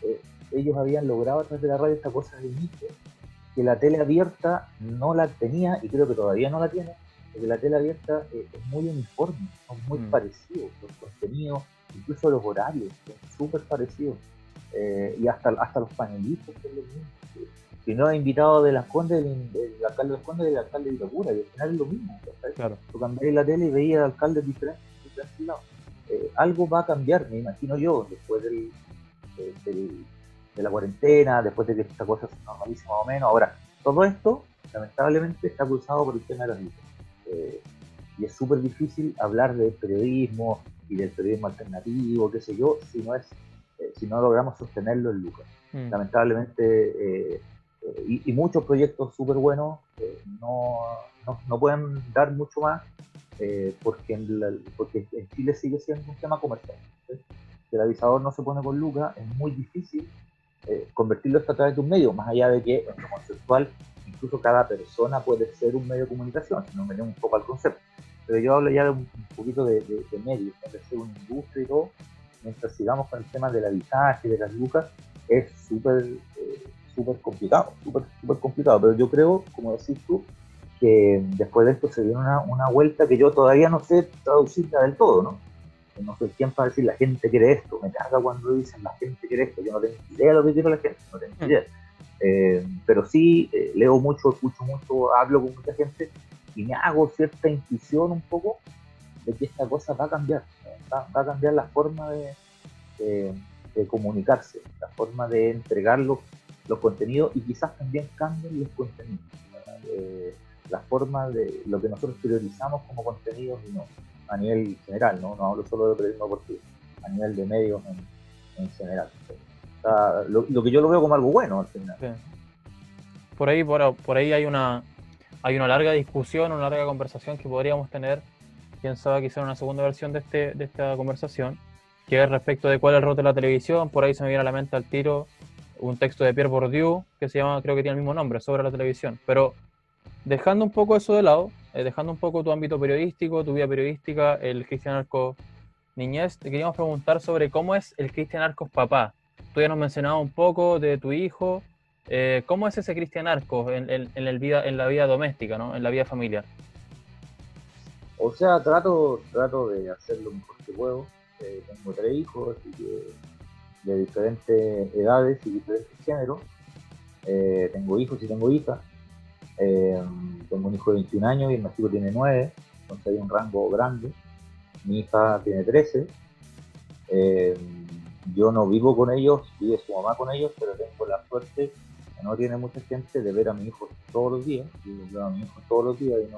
Eh, ellos habían logrado a través de la radio esta cosa de nicho que la tele abierta no la tenía y creo que todavía no la tiene, porque la tele abierta eh, es muy uniforme, son muy Mm. parecidos, los contenidos, incluso los horarios, son súper parecidos. Eh, y hasta, hasta los panelistas son los mismos. Si no, invitado de las Condes, del alcalde de las Condes y del alcalde de Itacura, y al final es lo mismo. ¿sabes? Claro. Tú cambiáis la tele y veías alcaldes diferentes, de diferentes lados. Eh, algo va a cambiar, me imagino yo, después del, de, del- de la cuarentena, después de que esta cosa se normalice más o menos. Ahora, todo esto, lamentablemente, está cruzado por el tema de las luchas. Eh, y es súper difícil hablar del periodismo y del periodismo alternativo, qué sé yo, si no es eh, si no logramos sostenerlo en Lucas. Mm. Lamentablemente, eh, y, y muchos proyectos súper buenos no, no, no pueden dar mucho más porque, en la- porque en Chile sigue siendo un tema comercial. ¿sí? El avisador no se pone con Lucas, es muy difícil eh, convertirlo a través de un medio, más allá de que en lo conceptual incluso cada persona puede ser un medio de comunicación, si nos venimos un poco al concepto. Pero yo hablo ya de un, un poquito de, de, de medios, de ser una industria y todo, mientras sigamos con el tema del avisaje, de las lucas, es súper eh, súper complicado, súper súper complicado. Pero yo creo, como decís tú, que después de esto se viene una, una vuelta que yo todavía no sé traducirla del todo, ¿no? No soy quien para decir la gente quiere esto, me carga cuando dicen la gente quiere esto, yo no tengo idea de lo que quiere la gente, no tengo idea. Eh, pero sí eh, leo mucho, escucho mucho, hablo con mucha gente y me hago cierta intuición un poco de que esta cosa va a cambiar, va, va a cambiar la forma de, de- de comunicarse, la forma de entregar los, los contenidos y quizás también cambien los contenidos. Eh, la forma de lo que nosotros priorizamos como contenidos y no, a nivel general, no, no hablo solo de periodismo deportivo, a nivel de medios en, en general. O sea, lo, lo que yo lo veo como algo bueno al final. Sí. Por ahí, por, por ahí hay una hay una larga discusión, una larga conversación que podríamos tener, quién sabe, quizá una segunda versión de, este, de esta conversación, que es respecto de cuál es el rol de la televisión. Por ahí se me viene a la mente al tiro un texto de Pierre Bourdieu que se llama, creo que tiene el mismo nombre, sobre la televisión. Pero dejando un poco eso de lado, eh, dejando un poco tu ámbito periodístico, tu vida periodística, el Cristian Arcos niñez, te queríamos preguntar sobre cómo es el Cristian Arcos papá. Tú ya nos mencionabas un poco de tu hijo, eh, ¿Cómo es ese Cristian Arcos en, en- vida, en la vida doméstica, ¿no? en la vida familiar? O sea, trato, trato de hacer lo mejor que puedo. Eh, tengo tres hijos así que de diferentes edades y diferentes géneros. Eh, tengo hijos y tengo hijas. Eh, tengo un hijo de 21 años y el más chico tiene 9, entonces hay un rango grande. Mi hija tiene 13. Eh, yo no vivo con ellos, vive su mamá con ellos, pero tengo la suerte, que no tiene mucha gente, de ver a mi hijo todos los días. Yo veo a mi hijo todos los días y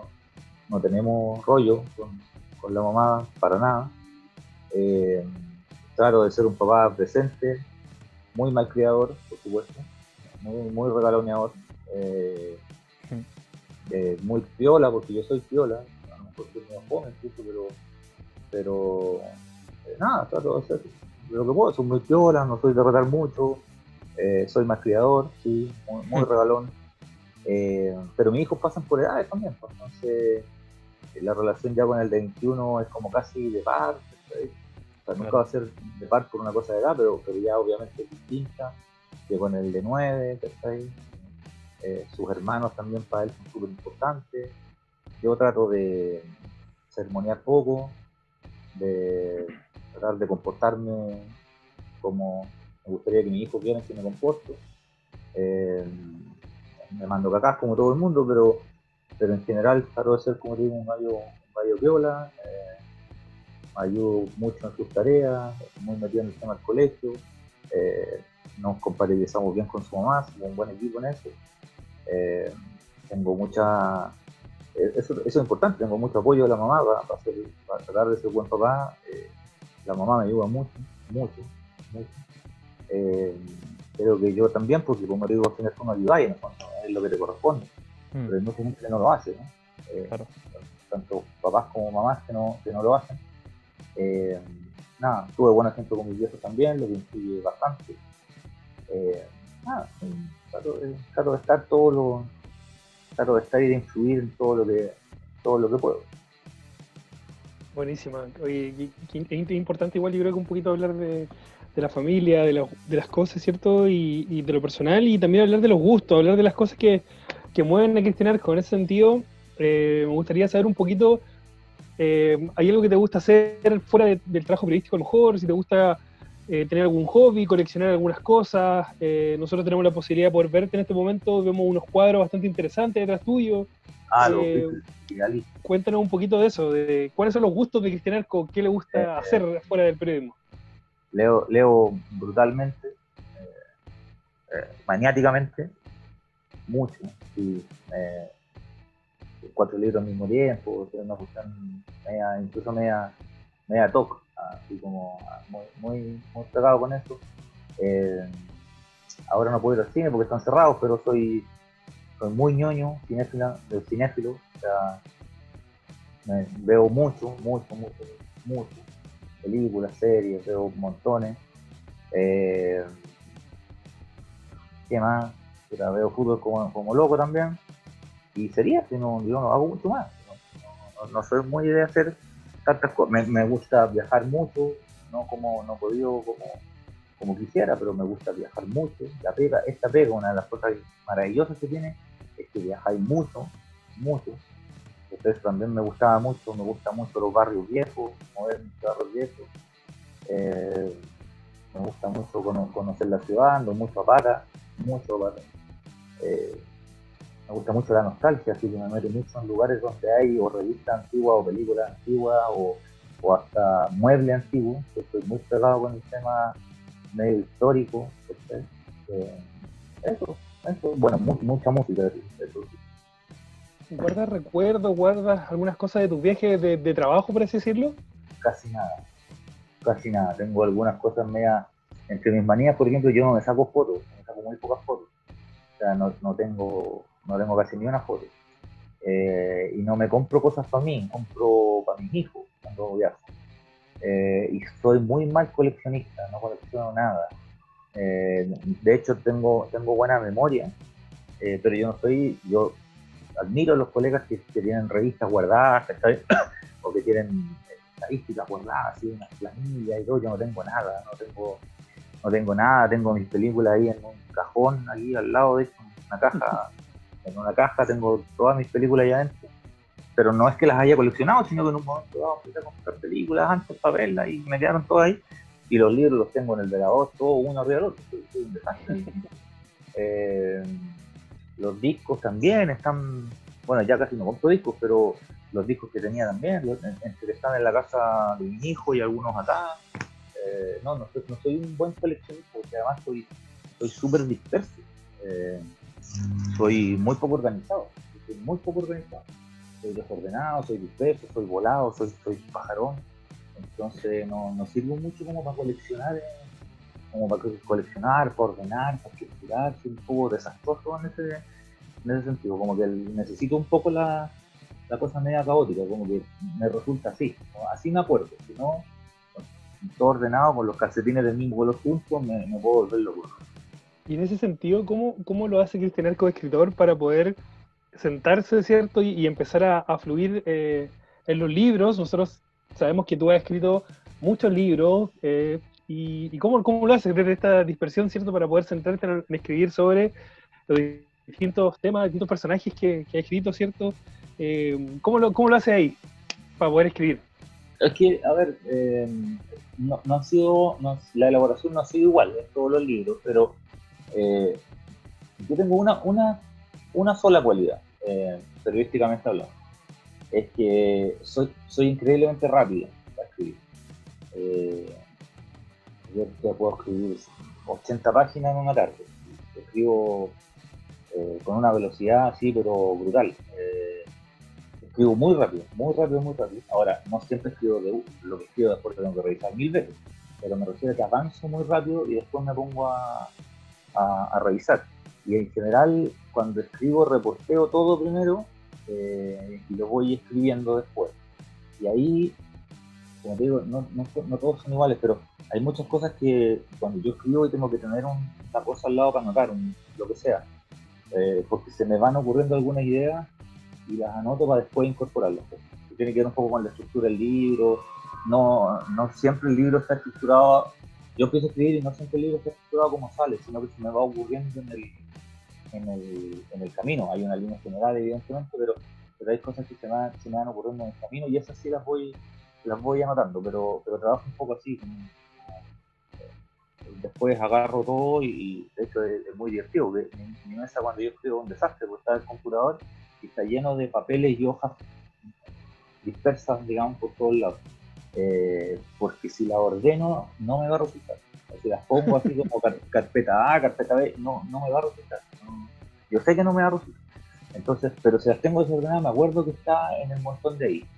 no, tenemos rollo con, la mamá para nada. Eh, trato de ser un papá presente, muy malcriador, por supuesto, muy, muy regaloneador, eh, eh, muy piola, porque yo soy piola, a lo mejor soy medio joven incluso, pero, pero eh, nada, trato de hacer lo que puedo, soy muy piola, no soy de retar mucho, eh, soy malcriador, sí, muy, muy regalón. Eh, pero mis hijos pasan por edades también, pues, entonces la relación ya con el de 21 es como casi de par, ¿cachai? o sea, nunca va a ser de par por una cosa de edad, pero, pero ya obviamente es distinta que con el de 9, ¿cachai? Eh, sus hermanos también para él son súper importantes. Yo trato de sermonear poco, de tratar de comportarme como me gustaría que mis hijos vieran que me comporto. Eh, me mando cacas como todo el mundo, pero, pero en general trato de ser, como digo, un gallo, un gallo piola. eh, me ayudo mucho en sus tareas, muy metido en el tema del colegio. eh, nos compatibilizamos bien con su mamá, somos un buen equipo en eso. Eh, tengo mucha. eh, Eso, eso es importante, tengo mucho apoyo de la mamá para, para hacer- para tratar de ser buen papá. eh, la mamá me ayuda mucho, mucho, mucho. Eh, creo que yo también, porque como digo, al final tú no el fondo, es lo que te corresponde, Mm, pero hay mucha gente que no lo hace, ¿no? Eh, Claro. tanto papás como mamás que no, que no lo hacen. Nada, tuve buenos ejemplos con mis viejos también, lo que influye bastante. Eh, trato, de estar todo lo, trato estar y de influir en todo lo que, todo lo que puedo. Buenísima. Es importante igual yo creo que un poquito hablar de, de la familia, de, de, las cosas, ¿cierto? Y, de lo personal y también hablar de los gustos, hablar de las cosas que, que mueven a Cristian Arco. En ese sentido, eh, me gustaría saber un poquito, eh, ¿hay algo que te gusta hacer fuera del trabajo periodístico a lo mejor? Si te gusta eh, tener algún hobby, coleccionar algunas cosas. nosotros tenemos la posibilidad de poder verte en este momento, vemos unos cuadros bastante interesantes detrás tuyo. Ah, cuéntanos un poquito de eso, de cuáles son los gustos de Cristian Arco, qué le gusta hacer fuera del periodismo leo, leo brutalmente, eh, eh, maniáticamente, mucho. Y, eh, cuatro libros al mismo tiempo, una cuestión media, incluso media, media toc, así como muy, muy, muy pegado con eso. ahora no puedo ir al cine porque están cerrados, pero soy, soy muy ñoño, cinéfilo, del cinéfilo, o sea, veo mucho, mucho, mucho, mucho películas, series, veo montones. Eh, ¿Qué más? veo fútbol como, loco también. Y sería, si no, yo no hago mucho más. No, soy muy de hacer tantas. Me, gusta viajar mucho, no como no he podido como, como quisiera, pero me gusta viajar mucho. La pega, esta pega, una de las cosas maravillosas que tiene, es que viajáis mucho, mucho. Entonces también me gustaba mucho, me gusta mucho los barrios viejos, mover mis barrios viejos. Eh, me gusta mucho conocer la ciudad, ando mucho a Pata, mucho a eh, me gusta mucho la nostalgia, así que me meto mucho en lugares donde hay o revistas antiguas o películas antiguas o, hasta muebles antiguos, estoy muy pegado con el tema medio histórico. Eh, eso, eso, bueno, mucha música, eso ¿Guardas recuerdos, guardas algunas cosas de tus viajes de, trabajo, por así decirlo? Casi nada, casi nada. Tengo algunas cosas media... Entre mis manías, por ejemplo, yo no me saco fotos, me saco muy pocas fotos. O sea, no, no tengo, no tengo casi ni una foto. Eh, y no me compro cosas para mí, compro para mis hijos cuando viajo. Eh, y soy muy mal coleccionista, no colecciono nada. Eh, de hecho, tengo, tengo buena memoria, pero yo no soy, yo admiro a los colegas que, tienen revistas guardadas, o que tienen estadísticas guardadas, así, una planilla y todo, yo no tengo nada, no tengo, no tengo nada, tengo mis películas ahí en un cajón, aquí al lado, de una caja, en una caja tengo todas mis películas ahí adentro, pero no es que las haya coleccionado, sino que en un momento dado empecé a comprar películas antes para verlas y me quedaron todas ahí, y los libros los tengo en el velador, todo uno arriba del otro, eh, los discos también están, bueno, ya casi no compro discos, pero los discos que tenía también, los, entre que están en la casa de mi hijo y algunos acá. Eh, no, no soy, un buen coleccionista, porque además soy súper disperso. Eh, soy muy poco organizado, soy muy poco organizado. Soy desordenado, soy disperso, soy volado, soy, pajarón. Entonces no, sirvo mucho como para coleccionar. Eh, como para coleccionar, para ordenar, para estructurar, soy un poco desastroso en ese, en ese sentido, como que necesito un poco la, la cosa media caótica, como que me resulta así, así me acuerdo, si no, todo ordenado con los calcetines del mismo color juntos, me, me, puedo volver loco. Y en ese sentido, ¿cómo, cómo lo hace Cristian como escritor para poder sentarse, ¿cierto? Y, empezar a, fluir eh, en los libros. Nosotros sabemos que tú has escrito muchos libros, eh, ¿Y, cómo, cómo, lo haces desde esta dispersión, cierto, para poder centrarte en, escribir sobre los distintos temas, distintos personajes que, que ha escrito, cierto? Eh, ¿cómo, lo, ¿Cómo lo haces ahí para poder escribir? Es que, a ver, eh, no, no, ha sido, la elaboración no ha sido igual en todos los libros, pero eh, yo tengo una, una, una sola cualidad, periodísticamente hablando, es que soy, soy increíblemente rápido para escribir yo puedo escribir 80 páginas en una tarde. Escribo eh, con una velocidad así, pero brutal. Eh, escribo muy rápido, muy rápido, muy rápido. Ahora, no siempre escribo de, lo que escribo después tengo que revisar mil veces, pero me refiero a que avanzo muy rápido y después me pongo a, a, revisar. Y en general, cuando escribo, reporteo todo primero eh, y lo voy escribiendo después. Y ahí como te digo, no, no, todos son iguales, pero hay muchas cosas que cuando yo escribo y tengo que tener una cosa al lado para anotar, lo que sea, eh, porque se me van ocurriendo algunas ideas y las anoto para después incorporarlas. Tiene que ver un poco con la estructura del libro, no, no siempre el libro está estructurado, yo empiezo a escribir y no siempre el libro está estructurado como sale, sino que se me va ocurriendo en el, en el, en el camino. Hay una línea general, evidentemente, pero, pero hay cosas que se, se me van ocurriendo en el camino y esas sí las voy las voy anotando, pero, pero trabajo un poco así. después agarro todo y, de hecho es, muy divertido. Mi, mesa cuando yo escribo un desastre, porque está el computador y está lleno de papeles y hojas dispersas, digamos, por todos lados. Eh, porque si la ordeno, no me va a resultar. Si las pongo así como carpeta A, carpeta B, no, no me va a resultar. yo sé que no me va a resultar. Entonces, pero si las tengo desordenadas, me acuerdo que está en el montón de ahí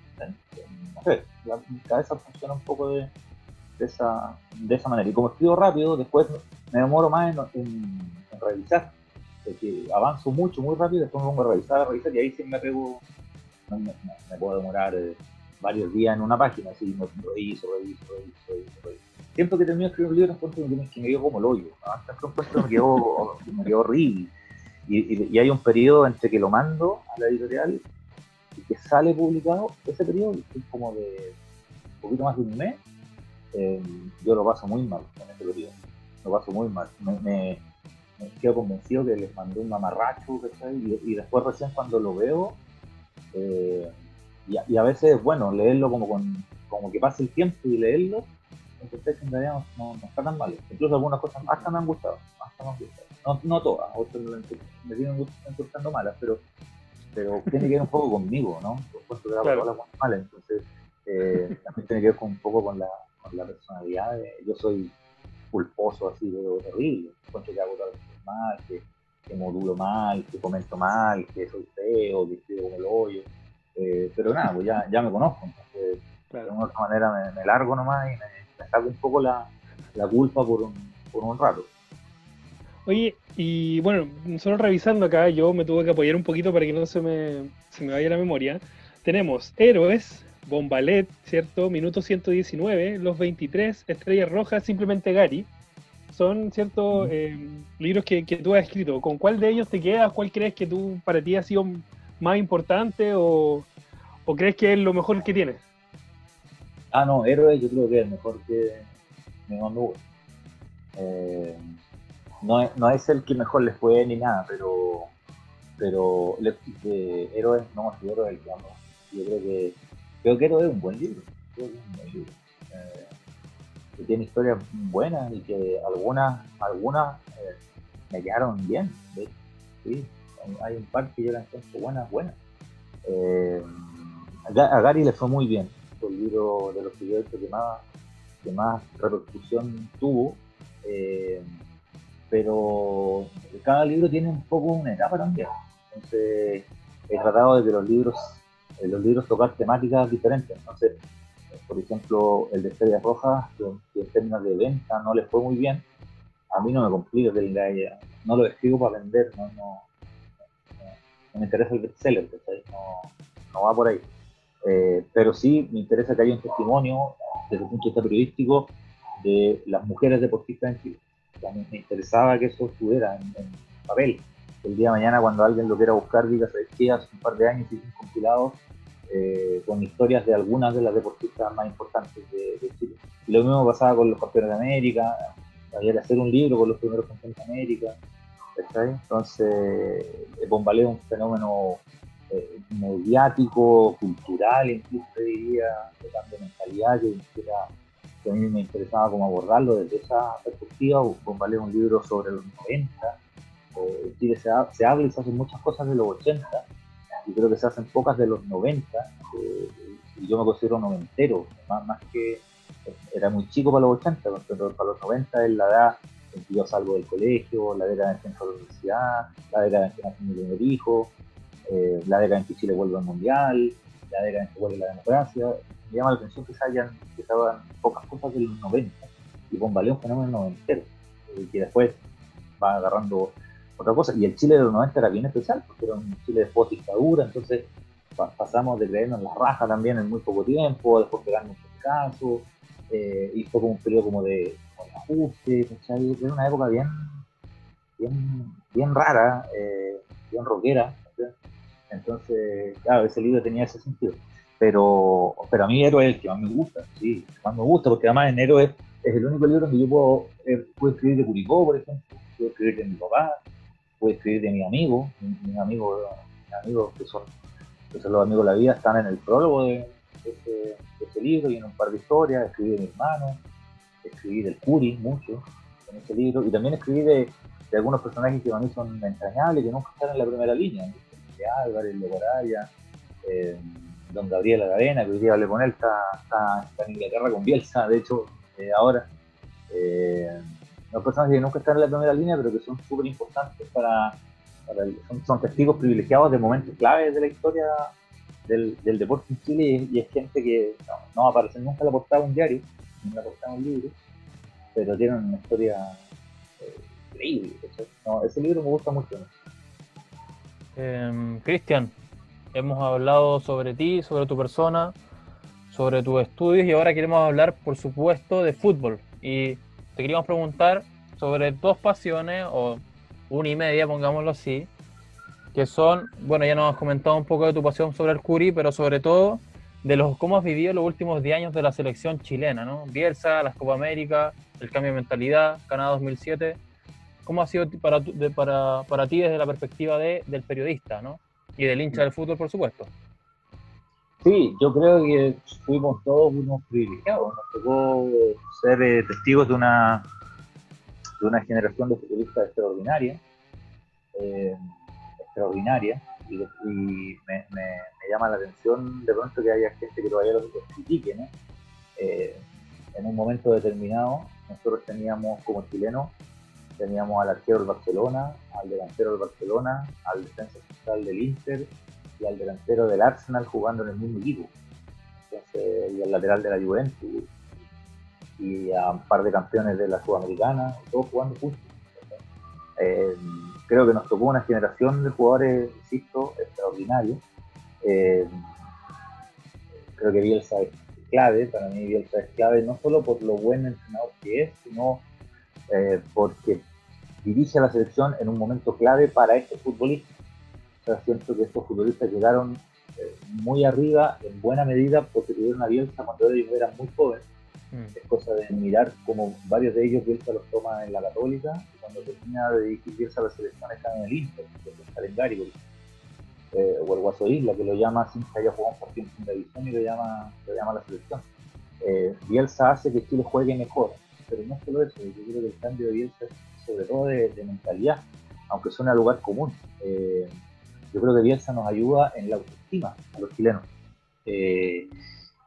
no sé, mi cabeza funciona un poco de, esa, de esa manera. Y como escribo rápido, después me demoro más en, revisar, porque avanzo mucho, muy rápido, después me pongo a revisar, a revisar, y ahí sí me pego, me, puedo demorar eh, varios días en una página, así me reviso, reviso, reviso, reviso, Siempre que termino de escribir un libro encuentro que me quedo como el hoyo, hasta que encuentro me quedo, me quedo horrible. Y, y, hay un periodo entre que lo mando a la editorial que sale publicado, ese periodo es como de un poquito más de un mes, eh, yo lo paso muy mal en ese periodo. Lo paso muy mal. Me, quedo convencido que les mandé un mamarracho, y, y, después recién cuando lo veo, eh, y, a, veces es bueno leerlo como, con, como que pase el tiempo y leerlo, entonces en realidad no, está tan mal. Incluso algunas cosas hasta me han gustado, hasta me han gustado. No, no todas, otras me siguen gustando malas, pero pero tiene que ver un poco conmigo, ¿no? Por supuesto que todas las malas, entonces eh, también tiene que ver con, un poco con la, con la personalidad. yo soy pulposo así, pero terrible. Encuentro que hago las cosas mal, que, que, modulo mal, que comento mal, que soy feo, que escribo como el hoyo. Eh, pero nada, pues ya, ya me conozco, entonces de alguna otra manera me, me, largo nomás y me, me saco un poco la, la culpa por un, por un rato. Oye, y bueno, solo revisando acá, yo me tuve que apoyar un poquito para que no se me, se me vaya la memoria. Tenemos Héroes, Bombalet, ¿cierto? Minuto 119, Los 23, Estrellas Rojas, simplemente Gary. Son, ¿cierto? Eh, libros que, que, tú has escrito. ¿Con cuál de ellos te quedas? ¿Cuál crees que tú para ti ha sido más importante o, o crees que es lo mejor que tienes? Ah, no, Héroes yo creo que es mejor que me mandó. Eh, no, no es el que mejor les fue ni nada, pero pero de Héroes, no más el que amo. Yo creo que creo que Héroes es un buen libro, es. Eh, que tiene historias buenas y que algunas algunas eh, me quedaron bien. Sí, hay un par que yo las encuentro buenas, buenas. Eh, a Gary le fue muy bien. Fue el libro de los que yo he hecho que más, que más repercusión tuvo. Eh, pero cada libro tiene un poco una etapa también. Entonces, he tratado de que los libros, eh, los libros tocar temáticas diferentes. Entonces, por ejemplo, el de Estrellas Rojas, que, en términos de venta no les fue muy bien, a mí no me complica que no lo escribo para vender, no, no, me interesa el bestseller, no, no va por ahí. Eh, pero sí me interesa que haya un testimonio desde el punto de vista periodístico de las mujeres deportistas en Chile me interesaba que eso estuviera en, papel. El día de mañana, cuando alguien lo quiera buscar, diga, que hace un par de años hice un compilado eh, con historias de algunas de las deportistas más importantes de, Chile. Lo mismo pasaba con los campeones de América, había que hacer un libro con los primeros campeones de América. Entonces, el bombaleo es un fenómeno eh, mediático, cultural, incluso diría, de cambio de mentalidad que que a mí me interesaba como abordarlo desde esa perspectiva. Bombalé un libro sobre los 90. Eh, Chile se, se, habla y se hacen muchas cosas de los 80 y creo que se hacen pocas de los 90. Eh, y yo me considero noventero, más que era muy chico para los 80, pero para los 90 es la edad que yo salgo del colegio, la década en que entro a la universidad, la década en que nace mi primer hijo, eh, la década en que Chile vuelve al mundial, la década en que vuelve la democracia me llama la atención que se hayan quedado pocas cosas de los 90 y bombalea un fenómeno noventero, eh, que después va agarrando otra cosa. Y el Chile de los 90 era bien especial, porque era un Chile de post dictadura, entonces pasamos de creernos la raja también en muy poco tiempo, después pegarnos caso, eh, y fue como un periodo como de, ajuste, ¿cachai? Era una época bien, bien, bien rara, eh, bien rockera, entonces, claro, ese libro tenía ese sentido. Pero, pero a mí Héroe es el que más me gusta, sí, más me gusta, porque además en Héroe es, el único libro que yo puedo, eh, escribir de Curicó, por ejemplo, puedo escribir de mi papá, puedo escribir de mi amigo, mis amigos, amigos que son, los amigos de la vida, están en el prólogo de, ese, libro y en un par de historias, escribí de mi hermano, escribí del Curi mucho en ese libro, y también escribí de, algunos personajes que para mí son entrañables, que nunca están en la primera línea, de Álvarez, de Boraya, eh, don Gabriel Aravena, que hoy día hablé con él, está, está, en Inglaterra con Bielsa, de hecho, eh, ahora. Eh, los personajes que nunca están en la primera línea, pero que son súper importantes para, son, testigos privilegiados de momentos claves de la historia del, deporte en Chile y, es gente que no, va a aparecer nunca en la portada de un diario, en la portada un libro, pero tienen una historia eh, increíble. ese libro me gusta mucho. Em, Cristian, hemos hablado sobre ti, sobre tu persona, sobre tus estudios y ahora queremos hablar, por supuesto, de fútbol. Y te queríamos preguntar sobre dos pasiones, o una y media, pongámoslo así, que son, bueno, ya nos has comentado un poco de tu pasión sobre el Curi, pero sobre todo de los cómo has vivido los últimos 10 años de la selección chilena, ¿no? Bielsa, las Copa América, el cambio de mentalidad, Canadá 2007. ¿Cómo ha sido para, para, para ti desde la perspectiva de, del periodista, ¿no? Y del hincha del fútbol, por supuesto. Sí, yo creo que fuimos todos unos privilegiados. Nos tocó ser eh, testigos de una, de una generación de futbolistas extraordinaria. Eh, extraordinaria. Y, me, llama la atención de pronto que haya gente que todavía lo, critique. ¿no? Eh, en un momento determinado, nosotros teníamos como chilenos teníamos al arquero del Barcelona, al delantero del Barcelona, al defensa central del Inter y al delantero del Arsenal jugando en el mismo equipo. y al lateral de la Juventus y a un par de campeones de la Sudamericana, todos jugando juntos. Eh, creo que nos tocó una generación de jugadores, insisto, extraordinarios. Eh, creo que Bielsa es clave, para mí Bielsa es clave no solo por lo buen entrenador que es, sino eh, porque dirige a la selección en un momento clave para estos futbolistas. O siento que estos futbolistas llegaron eh, muy arriba en buena medida porque tuvieron a Bielsa cuando ellos eran muy jóvenes. Mm. Es cosa de mirar como varios de ellos Bielsa los toma en la Católica y cuando termina de dirigir Bielsa la selección están en el Inter, en el calendario. Eh, o el Guaso Isla, que lo llama sin que haya jugado un partido en segunda división y lo llama, lo llama la selección. Eh, Bielsa hace que Chile juegue mejor, pero no solo eso, yo creo que el cambio de Bielsa es sobre todo de, mentalidad, aunque suene a lugar común. Eh, yo creo que Bielsa nos ayuda en la autoestima a los chilenos. Eh,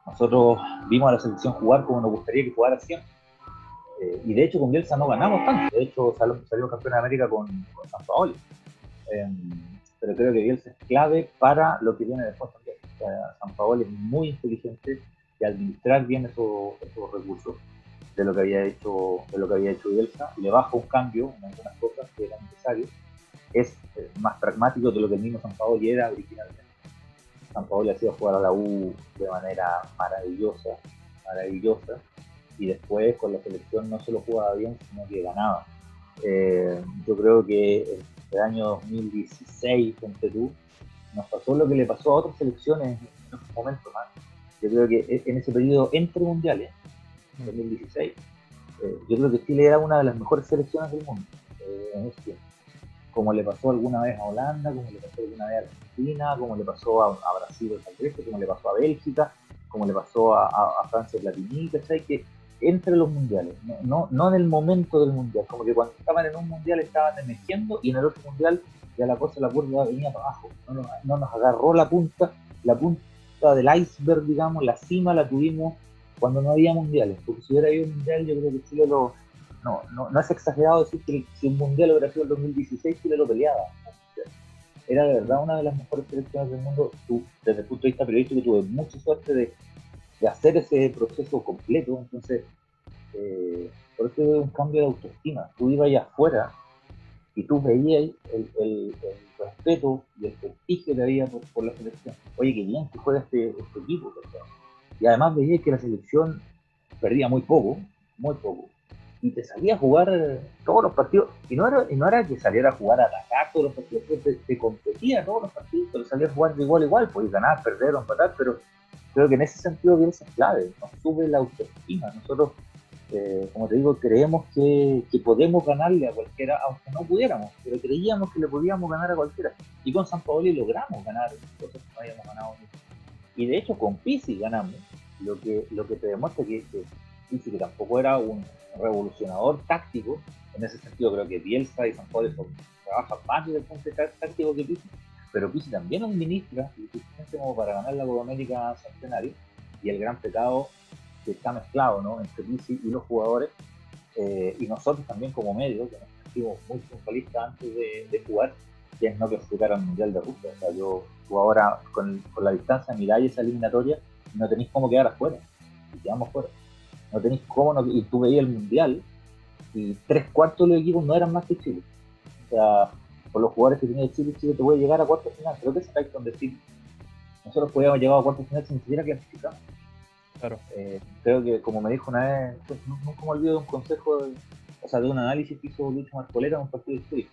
nosotros vimos a la selección jugar como nos gustaría que jugara siempre. Eh, y de hecho con Bielsa no ganamos tanto. De hecho salió, campeón de América con, San Paolo. pero creo que Bielsa es clave para lo que viene después también. San Paolo es muy inteligente de administrar bien esos recursos de lo que había hecho de lo que había hecho Bielsa, le baja un cambio en algunas cosas que eran necesarias, es eh, más pragmático de lo que el mismo San Paolo era originalmente. San Paolo ha sido jugar a la U de manera maravillosa, maravillosa, y después con la selección no solo jugaba bien, sino que ganaba. Eh, yo creo que el año 2016, en Perú, nos pasó lo que le pasó a otras selecciones en otros momentos más. Yo creo que e, en ese periodo entre mundiales, 2016. Eh, yo creo que Chile era una de las mejores selecciones del mundo eh, en ese tiempo. Como le pasó alguna vez a Holanda, como le pasó alguna vez a Argentina, como le pasó a, Brasil o como le pasó a Bélgica, como le pasó a, a, Francia Platini, ¿cachai? Que entre los mundiales, no, no, en el momento del mundial, como que cuando estaban en un mundial estaban emergiendo y en el otro mundial ya la cosa, la curva venía para abajo, no nos, no nos agarró la punta, la punta del iceberg, digamos, la cima la tuvimos cuando no había mundiales, porque si hubiera habido un mundial, yo creo que Chile lo. No, no, no es exagerado decir que si un mundial hubiera sido el 2016, Chile lo peleaba. Era de verdad una de las mejores selecciones del mundo. desde el punto de vista periodístico, tuve mucha suerte de, de hacer ese proceso completo. Entonces, eh, por eso es un cambio de autoestima. Tú ibas allá afuera y tú veías el, respeto y el prestigio que había por, la selección. Oye, qué bien que juega este, este equipo, y además veía que la selección perdía muy poco, muy poco, y te salía a jugar todos los partidos, y no era, y no era que saliera a jugar a atacar todos los partidos, te, te competía todos los partidos, pero salía a jugar de igual a igual, podías ganar, perder o empatar, pero creo que en ese sentido Bielsa es clave, nos sube la autoestima, nosotros, eh, como te digo, creemos que, que, podemos ganarle a cualquiera, aunque no pudiéramos, pero creíamos que le podíamos ganar a cualquiera, y con San Paoli logramos ganar cosas que no habíamos ganado y de hecho con Pisi ganamos, lo que, lo que te demuestra que Que tampoco era un revolucionador táctico, en ese sentido creo que Bielsa y San Paolo trabajan más desde el punto de táctico que Pisi, pero Pisi también administra suficiente como para ganar la Copa América Centenario, y el gran pecado que está mezclado ¿no? entre Pisi y los jugadores, eh, y nosotros también como medio, que nos sentimos muy triunfalistas antes de, de jugar, que es no clasificar al Mundial de Rusia. O sea, yo ahora con, con, la distancia miráis esa eliminatoria y no tenéis cómo quedar afuera. Y quedamos fuera. No tenéis cómo, no, y tú veías el Mundial y tres cuartos de los equipos no eran más que Chile. O sea, por los jugadores que tenía Chile, Chile te puede llegar a cuartos final. Creo que es hay con decir, nosotros podíamos llegar a cuartos final sin siquiera clasificar. Claro. Eh, creo que, como me dijo una vez, pues, nunca me olvido de un consejo, de, o sea, de un análisis que hizo Lucho Marcolera en un partido histórico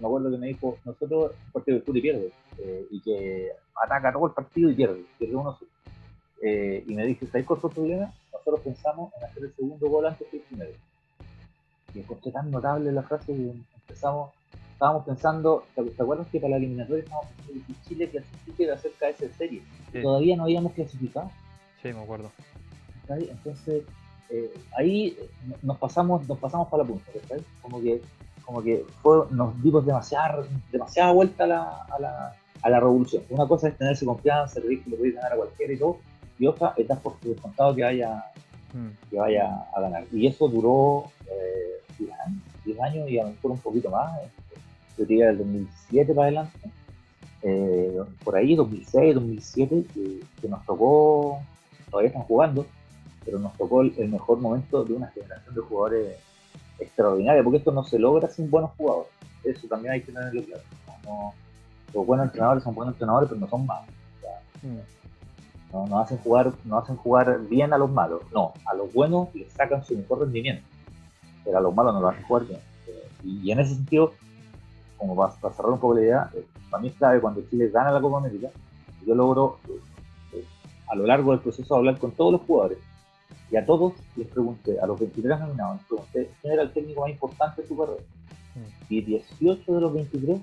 me acuerdo que me dijo, nosotros, el partido de y pierde, eh, y que ataca todo el partido y pierde, pierde uno eh, y me dice, ¿sabes cuál fue el problema? Nosotros pensamos en hacer el segundo gol antes que el primero. Y encontré tan notable la frase que empezamos, estábamos pensando, ¿te, acuerdas que para la eliminatoria estábamos pensando que Chile clasifique de acerca de esa serie? Todavía no habíamos clasificado. Sí, me acuerdo. Entonces, eh, ahí nos pasamos, nos pasamos para la punta, ¿sabes? Como que como que fue, nos dimos demasiada, demasiada vuelta a la, a, la, a la revolución. Una cosa es tenerse confianza, creer que le podéis ganar a cualquiera y todo, y es dar por descontado que vaya, mm. que vaya a ganar. Y eso duró eh, 10 años, y a lo mejor un poquito más, eh, yo diría del 2007 para adelante, eh, por ahí 2006, 2007, que, que, nos tocó, todavía están jugando, pero nos tocó el mejor momento de una generación de jugadores extraordinaria, porque esto no se logra sin buenos jugadores. Eso también hay que tenerlo claro. los buenos entrenadores son buenos entrenadores, pero no son malos. Mm. No, no, hacen jugar, no hacen jugar bien a los malos. No, a los buenos les sacan su mejor rendimiento, pero a los malos no lo hacen jugar bien. Y, en ese sentido, como para, cerrar un poco la idea, eh, para mí es clave cuando Chile gana la Copa América, yo logro eh, a lo largo del proceso hablar con todos los jugadores y a todos les pregunté, a los 23 nominados, les pregunté quién era el técnico más importante de su carrera. Mm. Y 18 de los 23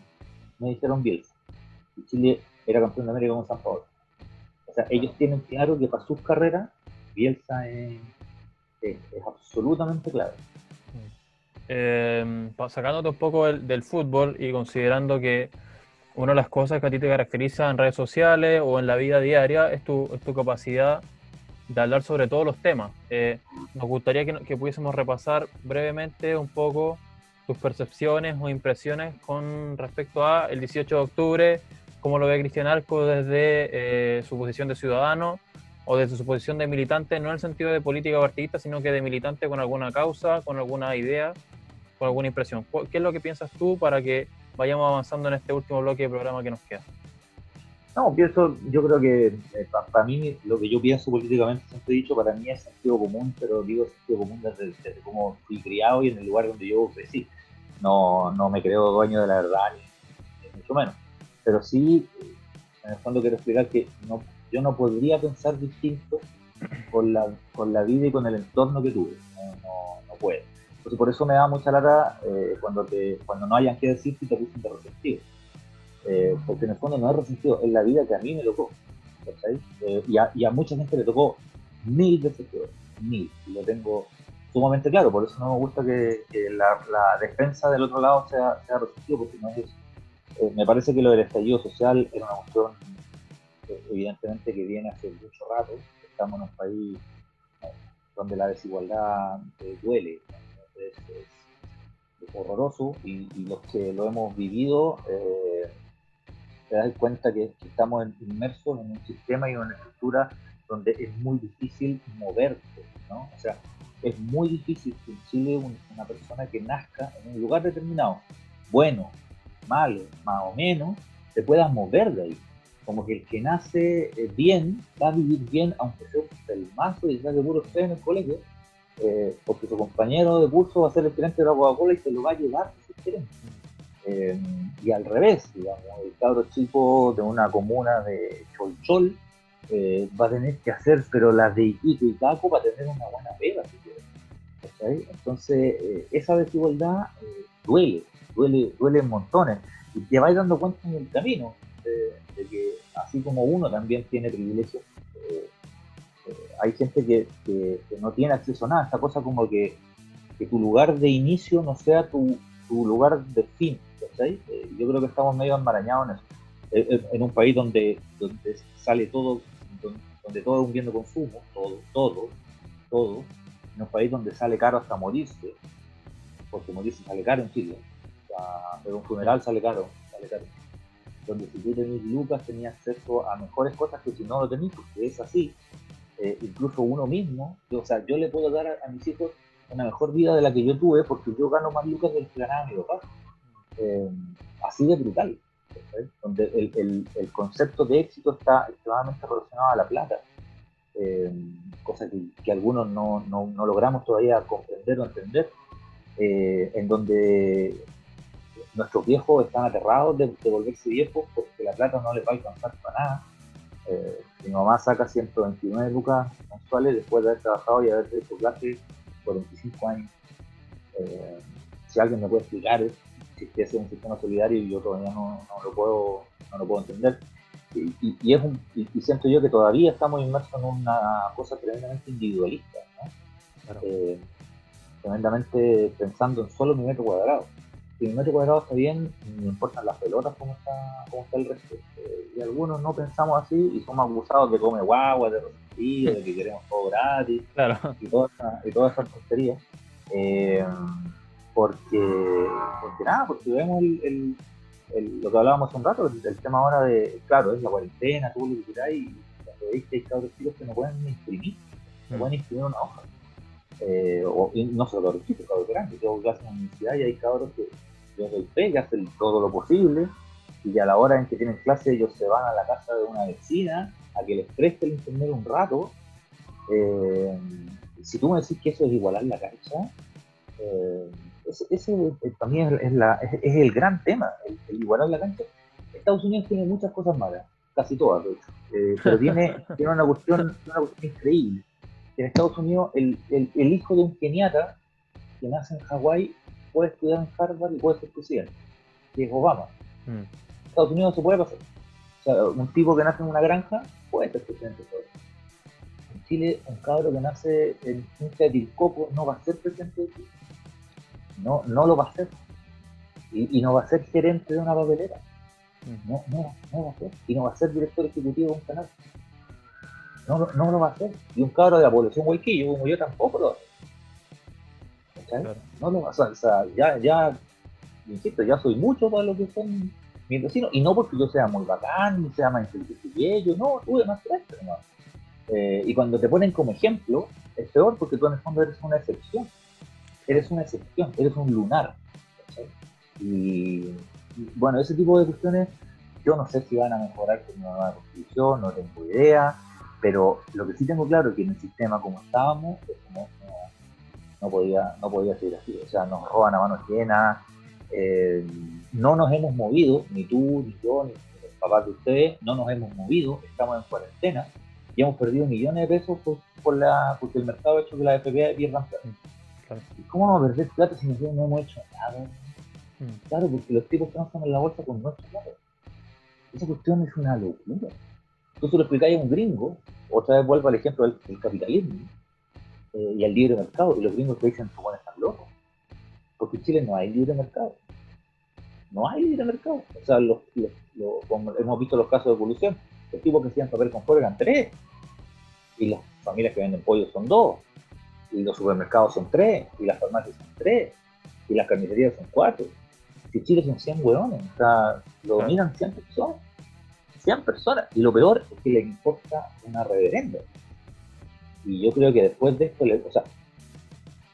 me dijeron Bielsa. Y Chile era campeón de América con San Paulo. Ellos tienen claro que para sus carreras, Bielsa es, absolutamente clave. Eh, sacándote un poco del, fútbol y considerando que una de las cosas que a ti te caracteriza en redes sociales o en la vida diaria es tu, es tu capacidad de hablar sobre todos los temas. Eh, nos gustaría que, pudiésemos repasar brevemente un poco tus percepciones o impresiones con respecto a el 18 de octubre, cómo lo ve Cristian Arco desde eh, su posición de ciudadano o desde su posición de militante, no en el sentido de política partidista, sino que de militante con alguna causa, con alguna idea, con alguna impresión. ¿Qué es lo que piensas tú para que vayamos avanzando en este último bloque de programa que nos queda? No, pienso, yo creo que eh, para mí lo que yo pienso políticamente, siempre he dicho, para mí es sentido común, pero digo sentido común desde, desde cómo fui criado y en el lugar donde yo crecí. No, no me creo dueño de la verdad, ni, mucho menos. Pero sí, en el fondo quiero explicar que no, yo no podría pensar distinto con la, con la vida y con el entorno que tuve. No, no, puedo. Entonces por eso me da mucha lata eh, cuando, te, cuando no hayan que decir que te puse de resentido eh, porque en el fondo no es resentido, es la vida que a mí me tocó. Eh, y, a, y, a, mucha gente le tocó mil peor, mil, y lo tengo sumamente claro, por eso no me gusta que, la, defensa del otro lado sea, sea resentido, porque no es eso. Eh, me parece que lo del estallido social era una cuestión, evidentemente, que viene hace mucho rato. Estamos en un país donde la desigualdad duele, es, horroroso y, los que lo hemos vivido eh, te das cuenta que, estamos inmersos en un sistema y en una estructura donde es muy difícil moverte, ¿no? O sea, es muy difícil que en Chile una persona que nazca en un lugar determinado, bueno, malo, más o menos, se pueda mover de ahí. como que el que nace eh, bien va a vivir bien, aunque sea un mazo y saque puro usted en el colegio, eh, porque su compañero de curso va a ser el gerente de la Coca-Cola y se lo va a llevar si quieren. Eh, y al revés, digamos, el cabro chico de una comuna de Cholchol eh, va a tener que hacer, pero las de Iquique y Caco para tener una buena pega, si quieren. Entonces, esa desigualdad duele, duele, duele montones. Y te vas dando cuenta en el camino de, que así como uno también tiene privilegios, hay gente que, no tiene acceso a nada, esta cosa como que, tu lugar de inicio no sea tu, lugar de fin, eh, yo creo que estamos medio enmarañados en eso. Eh, eh, en un país donde, donde sale todo, donde, todo es un bien de consumo, todo, todo, todo, en un país donde sale caro hasta morirse, porque morirse sale caro en Chile, pero un funeral sale caro, sale caro. Donde si tú tenías lucas tenías acceso a mejores cosas que si no lo tenías, porque es así, eh, incluso uno mismo, o sea, yo le puedo dar a, mis hijos una mejor vida de la que yo tuve porque yo gano más lucas del que ganaba mi papá. Eh, así de brutal. Donde el, el, concepto de éxito está extremadamente relacionado a la plata. Eh, cosa que, que algunos no, no, no, logramos todavía comprender o entender, en donde nuestros viejos están aterrados de, de, volverse viejos porque la plata no les va a alcanzar para nada, eh, mi mamá saca 129 lucas mensuales después de haber trabajado y haber hecho clases por 25 años. Eh, si alguien me puede explicar si es un sistema solidario y yo todavía no, lo, puedo, no lo puedo entender. Y, es un, y, siento yo que todavía estamos inmersos en una cosa tremendamente individualista, eh, tremendamente pensando en solo mi metro cuadrado si el metro cuadrado está bien, me importan las pelotas como está, cómo está el resto. Eh, y algunos no pensamos así y somos acusados de comer guagua, de resentido, de que queremos todo gratis y, todas y todas esas tonterías. Eh, porque, porque nada, porque vemos el, el, lo que hablábamos hace un rato, el, tema ahora de, claro, es la cuarentena, todo lo que queráis, y cuando veis que hay cabros chicos que no pueden imprimir, no mm. pueden imprimir una hoja. Eh, o, y no solo cabros chicos, cabros grandes, yo voy a la universidad y hay cabros que el fe, que hacen todo lo posible, y a la hora en que tienen clase ellos se van a la casa de una vecina a que les preste el internet un rato. Eh, si tú me decís que eso es igualar la cancha, eh, ese, para mí es, el gran tema, el, igualar la cancha. Estados Unidos tiene muchas cosas malas, casi todas, de hecho, eh, pero tiene, tiene una, cuestión, una cuestión increíble. En Estados Unidos, el, el hijo de un keniata que nace en Hawái puede estudiar en Harvard y puede ser presidente, que es Obama. Mm. Estados Unidos se puede pasar. O sea, un tipo que nace en una granja puede ser presidente. En Chile, un cabro que nace en un de Tilcopo no va a ser presidente de Chile. No, no lo va a ser. Y, no va a ser gerente de una papelera. Mm. No, no, no va a ser. Y no va a ser director ejecutivo de un canal. No, no lo va a hacer. Y un cabro de la población huequillo como yo tampoco lo va a hacer. No, no, o sea, ya, ya, insisto, ya soy mucho para lo que son mis vecinos, y no porque yo sea muy bacán, ni sea más inteligente que ellos, no, tuve más suerte, eh, y cuando te ponen como ejemplo, es peor porque tú en el fondo eres una excepción. Eres una excepción, eres un lunar. Y, bueno, ese tipo de cuestiones yo no sé si van a mejorar con una nueva constitución, no tengo idea, pero lo que sí tengo claro es que en el sistema como estábamos, no podía, no podía ser así. O sea, nos roban a manos llenas, eh, no nos hemos movido, ni tú, ni yo, ni los papás de ustedes, no nos hemos movido, estamos en cuarentena y hemos perdido millones de pesos por, la, porque el mercado ha hecho que la FPA pierdan plata. ¿Cómo vamos a perder plata si nosotros no hemos hecho nada? Mm. Claro, porque los tipos transan en la bolsa con nuestro plata. Esa cuestión es una locura. Tú se lo explicáis a un gringo, otra vez vuelvo al ejemplo del capitalismo eh, y al libre mercado. Y los gringos te dicen, ¿cómo están locos? Porque en Chile no hay libre mercado. No hay libre mercado. O sea, los, hemos visto los casos de evolución. Los tipos que hacían papel con fuego eran tres. Y las familias que venden pollo son dos. Y los supermercados son tres. Y las farmacias son tres. Y las carnicerías son cuatro. Si Chile son 100 hueones. O sea, lo dominan 100 personas. 100 personas. Y lo peor es que les importa una reverenda. Y yo creo que después de esto, o sea,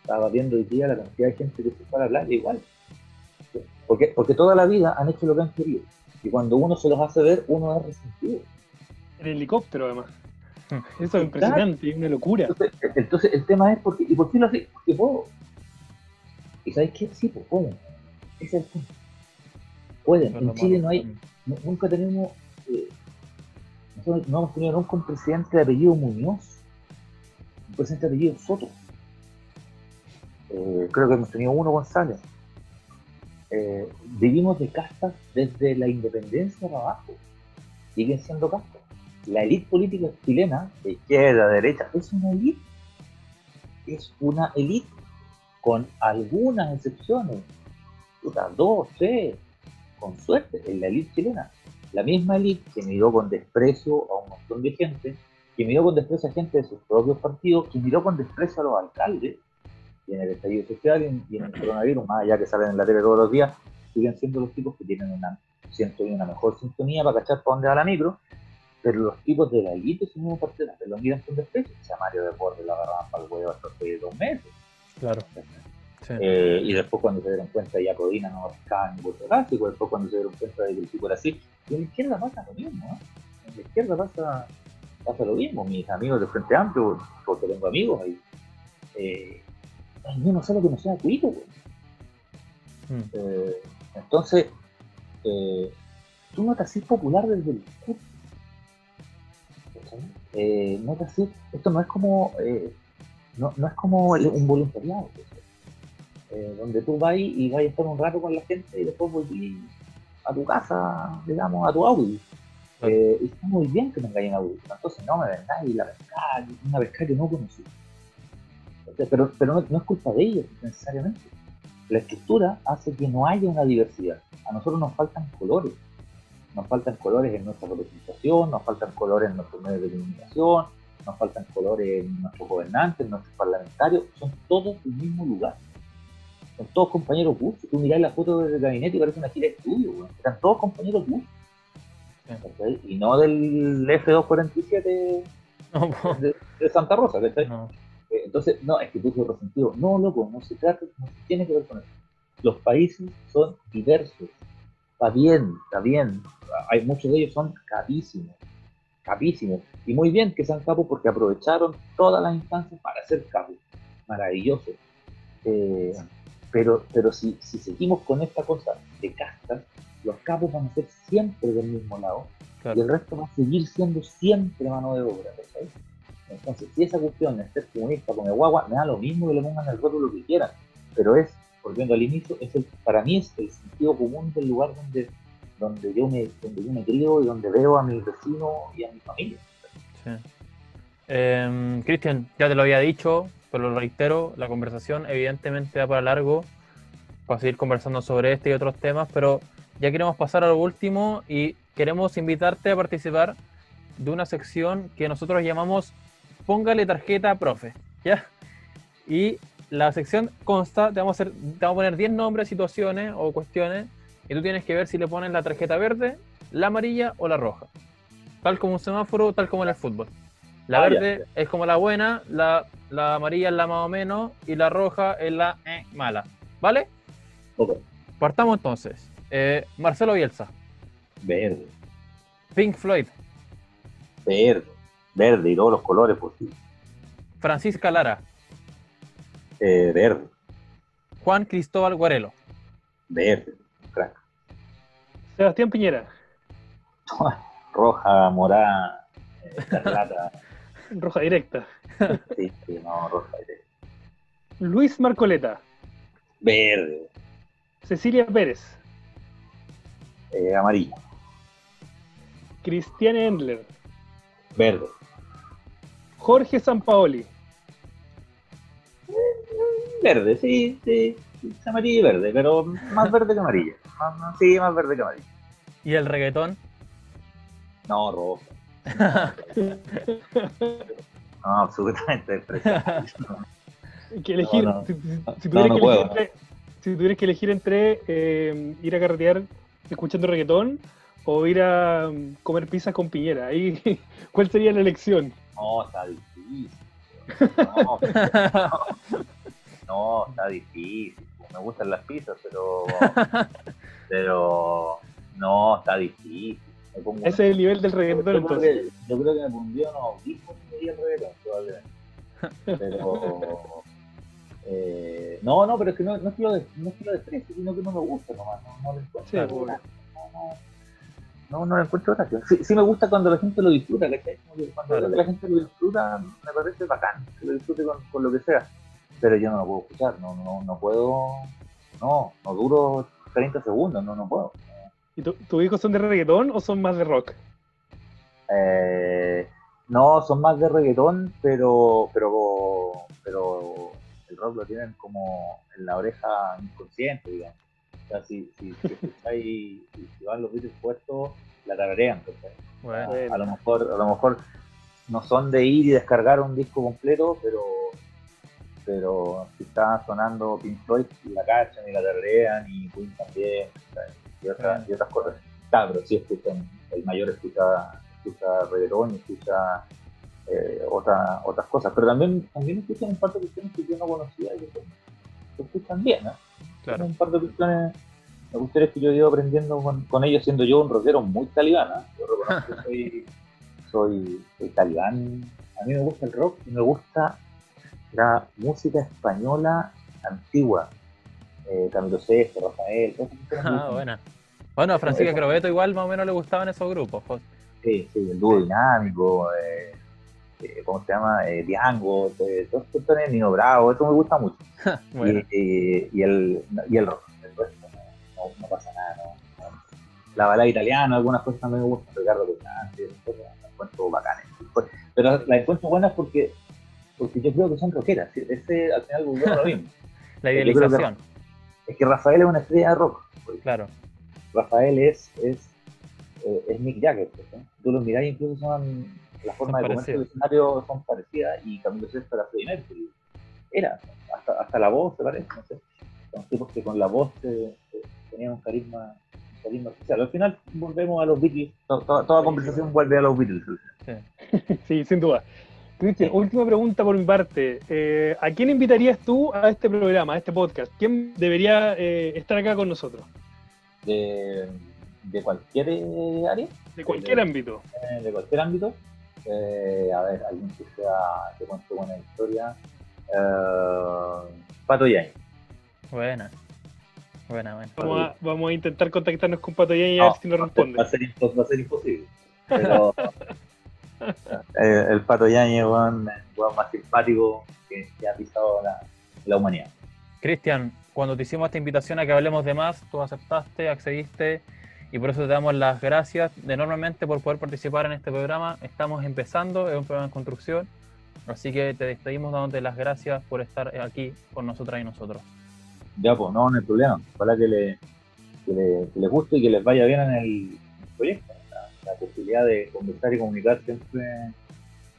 estaba viendo hoy día la cantidad de gente que se fue a la playa igual. Porque, porque toda la vida han hecho lo que han querido. Y cuando uno se los hace ver, uno es resentido. En helicóptero, además. Eso es impresionante, es una locura. Entonces, entonces, el tema es, porque, ¿y por qué lo hace? Porque puedo. ¿Y sabes qué? Sí, pues pueden. Ese es el punto. Pueden. En Chile no hay, nunca tenemos, eh, no hemos tenido nunca un presidente de apellido Muñoz, un presidente de apellido Soto. Eh, creo que hemos tenido uno González. Eh, vivimos de castas desde la independencia para abajo. Siguen siendo castas. La élite política chilena, de izquierda, de derecha, es una élite. Es una élite con algunas excepciones. Puta, dos, tres, con suerte, en la élite chilena. La misma élite que miró con desprecio a un montón de gente, que miró con desprecio a gente de sus propios partidos, que miró con desprecio a los alcaldes, y en el estallido social y en, y en el coronavirus, más allá que salen en la tele todos los días, siguen siendo los tipos que tienen una, siento una mejor sintonía para cachar para dónde va la micro, pero los tipos de la élite son unos partidos que lo miran con desprecio. O sea, Mario Deporte lo agarraban para el huevo hasta hace dos meses. Claro. Sí. Eh, y después cuando se dieron cuenta ya Codina no pescaba ni por clásico, después cuando se dieron cuenta de que el tipo era así, y en la izquierda pasa lo mismo, ¿eh? En la izquierda pasa, pasa lo mismo, mis amigos de Frente Amplio, porque tengo amigos ahí, eh, yo no sé lo que no sea cuito. Mm. Eh, entonces, eh, tú no te haces popular desde el discurso. Eh, no te haces- esto no es como eh, no, no es como el- un voluntariado. Eh, donde tú vas y vas a estar un rato con la gente y después volví a tu casa, digamos, a tu Audi. Eh, y está muy bien que me engañen Audi, entonces no me vendáis la pescada, una pescada que no conocí. Pero, pero no, no es culpa de ellos necesariamente la estructura hace que no haya una diversidad. A nosotros nos faltan colores. Nos faltan colores en nuestra representación, nos faltan colores en nuestros medios de comunicación, nos faltan colores en nuestros gobernantes, en nuestros parlamentarios. Son todos del mismo lugar. Son todos compañeros bus. Tú mirás la foto del gabinete y parece una gira de estudio. weón. Están todos compañeros bus. Y no del F247 No, de, de Santa Rosa. ¿cachai? no. Eh, Entonces, no, es que tú sos resentido. No, loco, no se trata, no se tiene que ver con eso. Los países son diversos. Está bien, está bien. Hay muchos de ellos son capísimos, capísimos. Y muy bien que sean capos porque aprovecharon todas las instancias para ser capos. Maravilloso. Eh, pero pero si, si seguimos con esta cosa de castas, los capos van a ser siempre del mismo lado Claro. y el resto va a seguir siendo siempre mano de obra. ¿cachai? Entonces, si esa cuestión es ser comunista come guagua, me da lo mismo que le pongan el rótulo que quieran, pero es, volviendo al inicio, es el, para mí es el sentido común del lugar donde, donde, yo me, donde yo me crío y donde veo a mis vecinos y a mi familia. Sí. Em, Cristian, ya te lo había dicho, lo reitero, la conversación evidentemente da para largo para seguir conversando sobre este y otros temas, pero ya queremos pasar a lo último y queremos invitarte a participar de una sección que nosotros llamamos Póngale tarjeta profe, ¿ya? Y la sección consta, te vamos a, hacer, te vamos a poner 10 nombres, situaciones o cuestiones y tú tienes que ver si le pones la tarjeta verde, la amarilla o la roja. Tal como un semáforo, tal como en el fútbol. La Ah, ya. verde es como la buena, la, la amarilla es la más o menos y la roja es la eh, mala. ¿Vale? Ok, Partamos entonces. Eh, Marcelo Bielsa, verde, Pink Floyd, verde, verde y todos los colores posibles. Francisca Lara, Eh, verde, Juan Cristóbal Guarelo, verde, crack. Sebastián Piñera, roja, morada, eh, escarlata, roja directa. sí, sí, no, roja, eh, Luis Marcoleta, verde, Cecilia Pérez, eh, amarillo, Cristian Endler, verde, Jorge Sampaoli, verde, sí, sí, sí, amarillo y verde, pero más verde que amarillo. Más- sí, más verde que amarillo. y el reggaetón. No, roja. No, absolutamente despreciable. que elegir, No, no. si, tuvieras no que puedo, elegir entre, si tuvieras que elegir entre eh, ir a carretear escuchando reggaetón o ir a um, comer pizza con Piñera, ahí, ¿cuál sería la elección? No, está difícil. No, no, está difícil. Me gustan las pizzas, pero. Pero. No, está difícil. Ese es el nivel del reggaetón entonces. yo creo que me pondría unos audífonos y reggaetón, probablemente. Pero. eh, no, no, pero es que no, no es que lo de- no es que lo desprecie, sino que no me gusta nomás. No, no le encuentro. Sí, no, no, no le encuentro gracia. Sí, sí me gusta cuando la gente lo disfruta, ¿cachai? Cuando la gente lo disfruta, me parece bacán que lo disfrute con, con lo que sea. Pero yo no lo puedo escuchar, no, no, no puedo. No, no duro 30 segundos, no, no puedo. ¿Y tu- tus hijos son de reggaetón o son más de rock? Eh, no, son más de reggaetón, pero, pero, pero el rock lo tienen como en la oreja inconsciente, digamos. O sea, si, si, si, escucháis- si- si van los Beatles puestos, la tararean. Bueno. A lo mejor, a lo mejor no son de ir y descargar un disco completo, pero pero si está sonando Pink Floyd, la cachan y la tararean y Queen también, ¿sabes? Y, otras, y otras cosas. Claro, pero sí escuchan, el mayor escucha, escucha reggaetón escucha eh, otra- otras cosas, pero también, también escuchan un par de cuestiones que yo no conocía y que se, escuchan bien, claro. un par de cuestiones, de cuestiones que yo he ido aprendiendo con, con ellos, siendo yo un rockero muy talibán. ¿ah? Yo reconozco que soy, soy, soy talibán. A mí me gusta el rock y me gusta la música española antigua. Eh, Camilo Sesto, Rafael, Ah, buena. Bueno, a Francisca Crobeto igual más o menos le gustaban esos grupos. Sí, sí, el dúo dinámico, eh, eh, ¿cómo se llama? Eh, Diango, esas cuestiones, Nino Bravo, eso me gusta mucho. Bueno, y, el, y el rock. El resto no, pasa nada. ¿no? La balada italiana, algunas cosas también me gustan, Ricardo cosas las encuentro bacanes. Pero las encuentro buenas porque, porque yo creo que son rockeras. Ese al final lo mismo. la que- idealización, Es que Rafael es una estrella de rock. claro. Rafael es, es, eh, es Mick Jagger. ¿sí? Tú los mirás y incluso son la forma Son de comerse el parecidos. escenario son parecidas y Camilo Sesto era Freddie Mercury. Era, hasta, hasta la voz, se parece, no sé. Son tipos que con la voz eh, eh, tenían un carisma, un carisma especial. Al final volvemos a los Beatles. To- to- toda conversación vuelve a los Beatles. Sí. Sí, sin duda. Cristian, última pregunta por mi parte. Eh, ¿A quién invitarías tú a este programa, a este podcast? ¿Quién debería eh, estar acá con nosotros? De, de cualquier eh, área, De cualquier ámbito. eh, de cualquier ámbito. Eh, a ver, alguien que sea, que cuente buena historia. Eh, Pato Yain. Buena. Buena, buena. Vamos a, vamos a intentar contactarnos con Pato Yáñez y a ver si nos responde. Va a ser, impos- va a ser imposible. Pero eh, el Pato Yañez, weón, el más simpático que, que ha pisado la, la humanidad. Cristian, cuando te hicimos esta invitación a que hablemos de más, tú aceptaste, accediste y por eso te damos las gracias enormemente por poder participar en este programa. Estamos empezando, es un programa en construcción, así que te despedimos dándote las gracias por estar aquí con nosotras y nosotros. Ya, pues, no, no hay problema. Ojalá que, le, que, le- que les guste y que les vaya bien en el proyecto. La, la posibilidad de conversar y comunicar siempre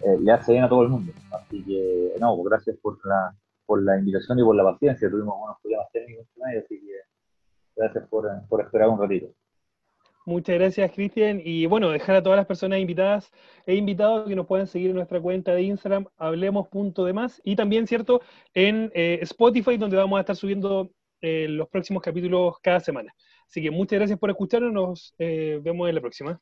eh, le hace bien a todo el mundo. Así que, no, pues, gracias por la, por la invitación y por la paciencia. Tuvimos unos problemas técnicos ellos, así que gracias por, por esperar un ratito. Muchas gracias, Cristian. Y bueno, dejar a todas las personas invitadas e invitados que nos puedan seguir en nuestra cuenta de Instagram, hablemos.demás, y también, ¿cierto?, en eh, Spotify, donde vamos a estar subiendo eh, los próximos capítulos cada semana. Así que muchas gracias por escucharnos, nos eh, vemos en la próxima.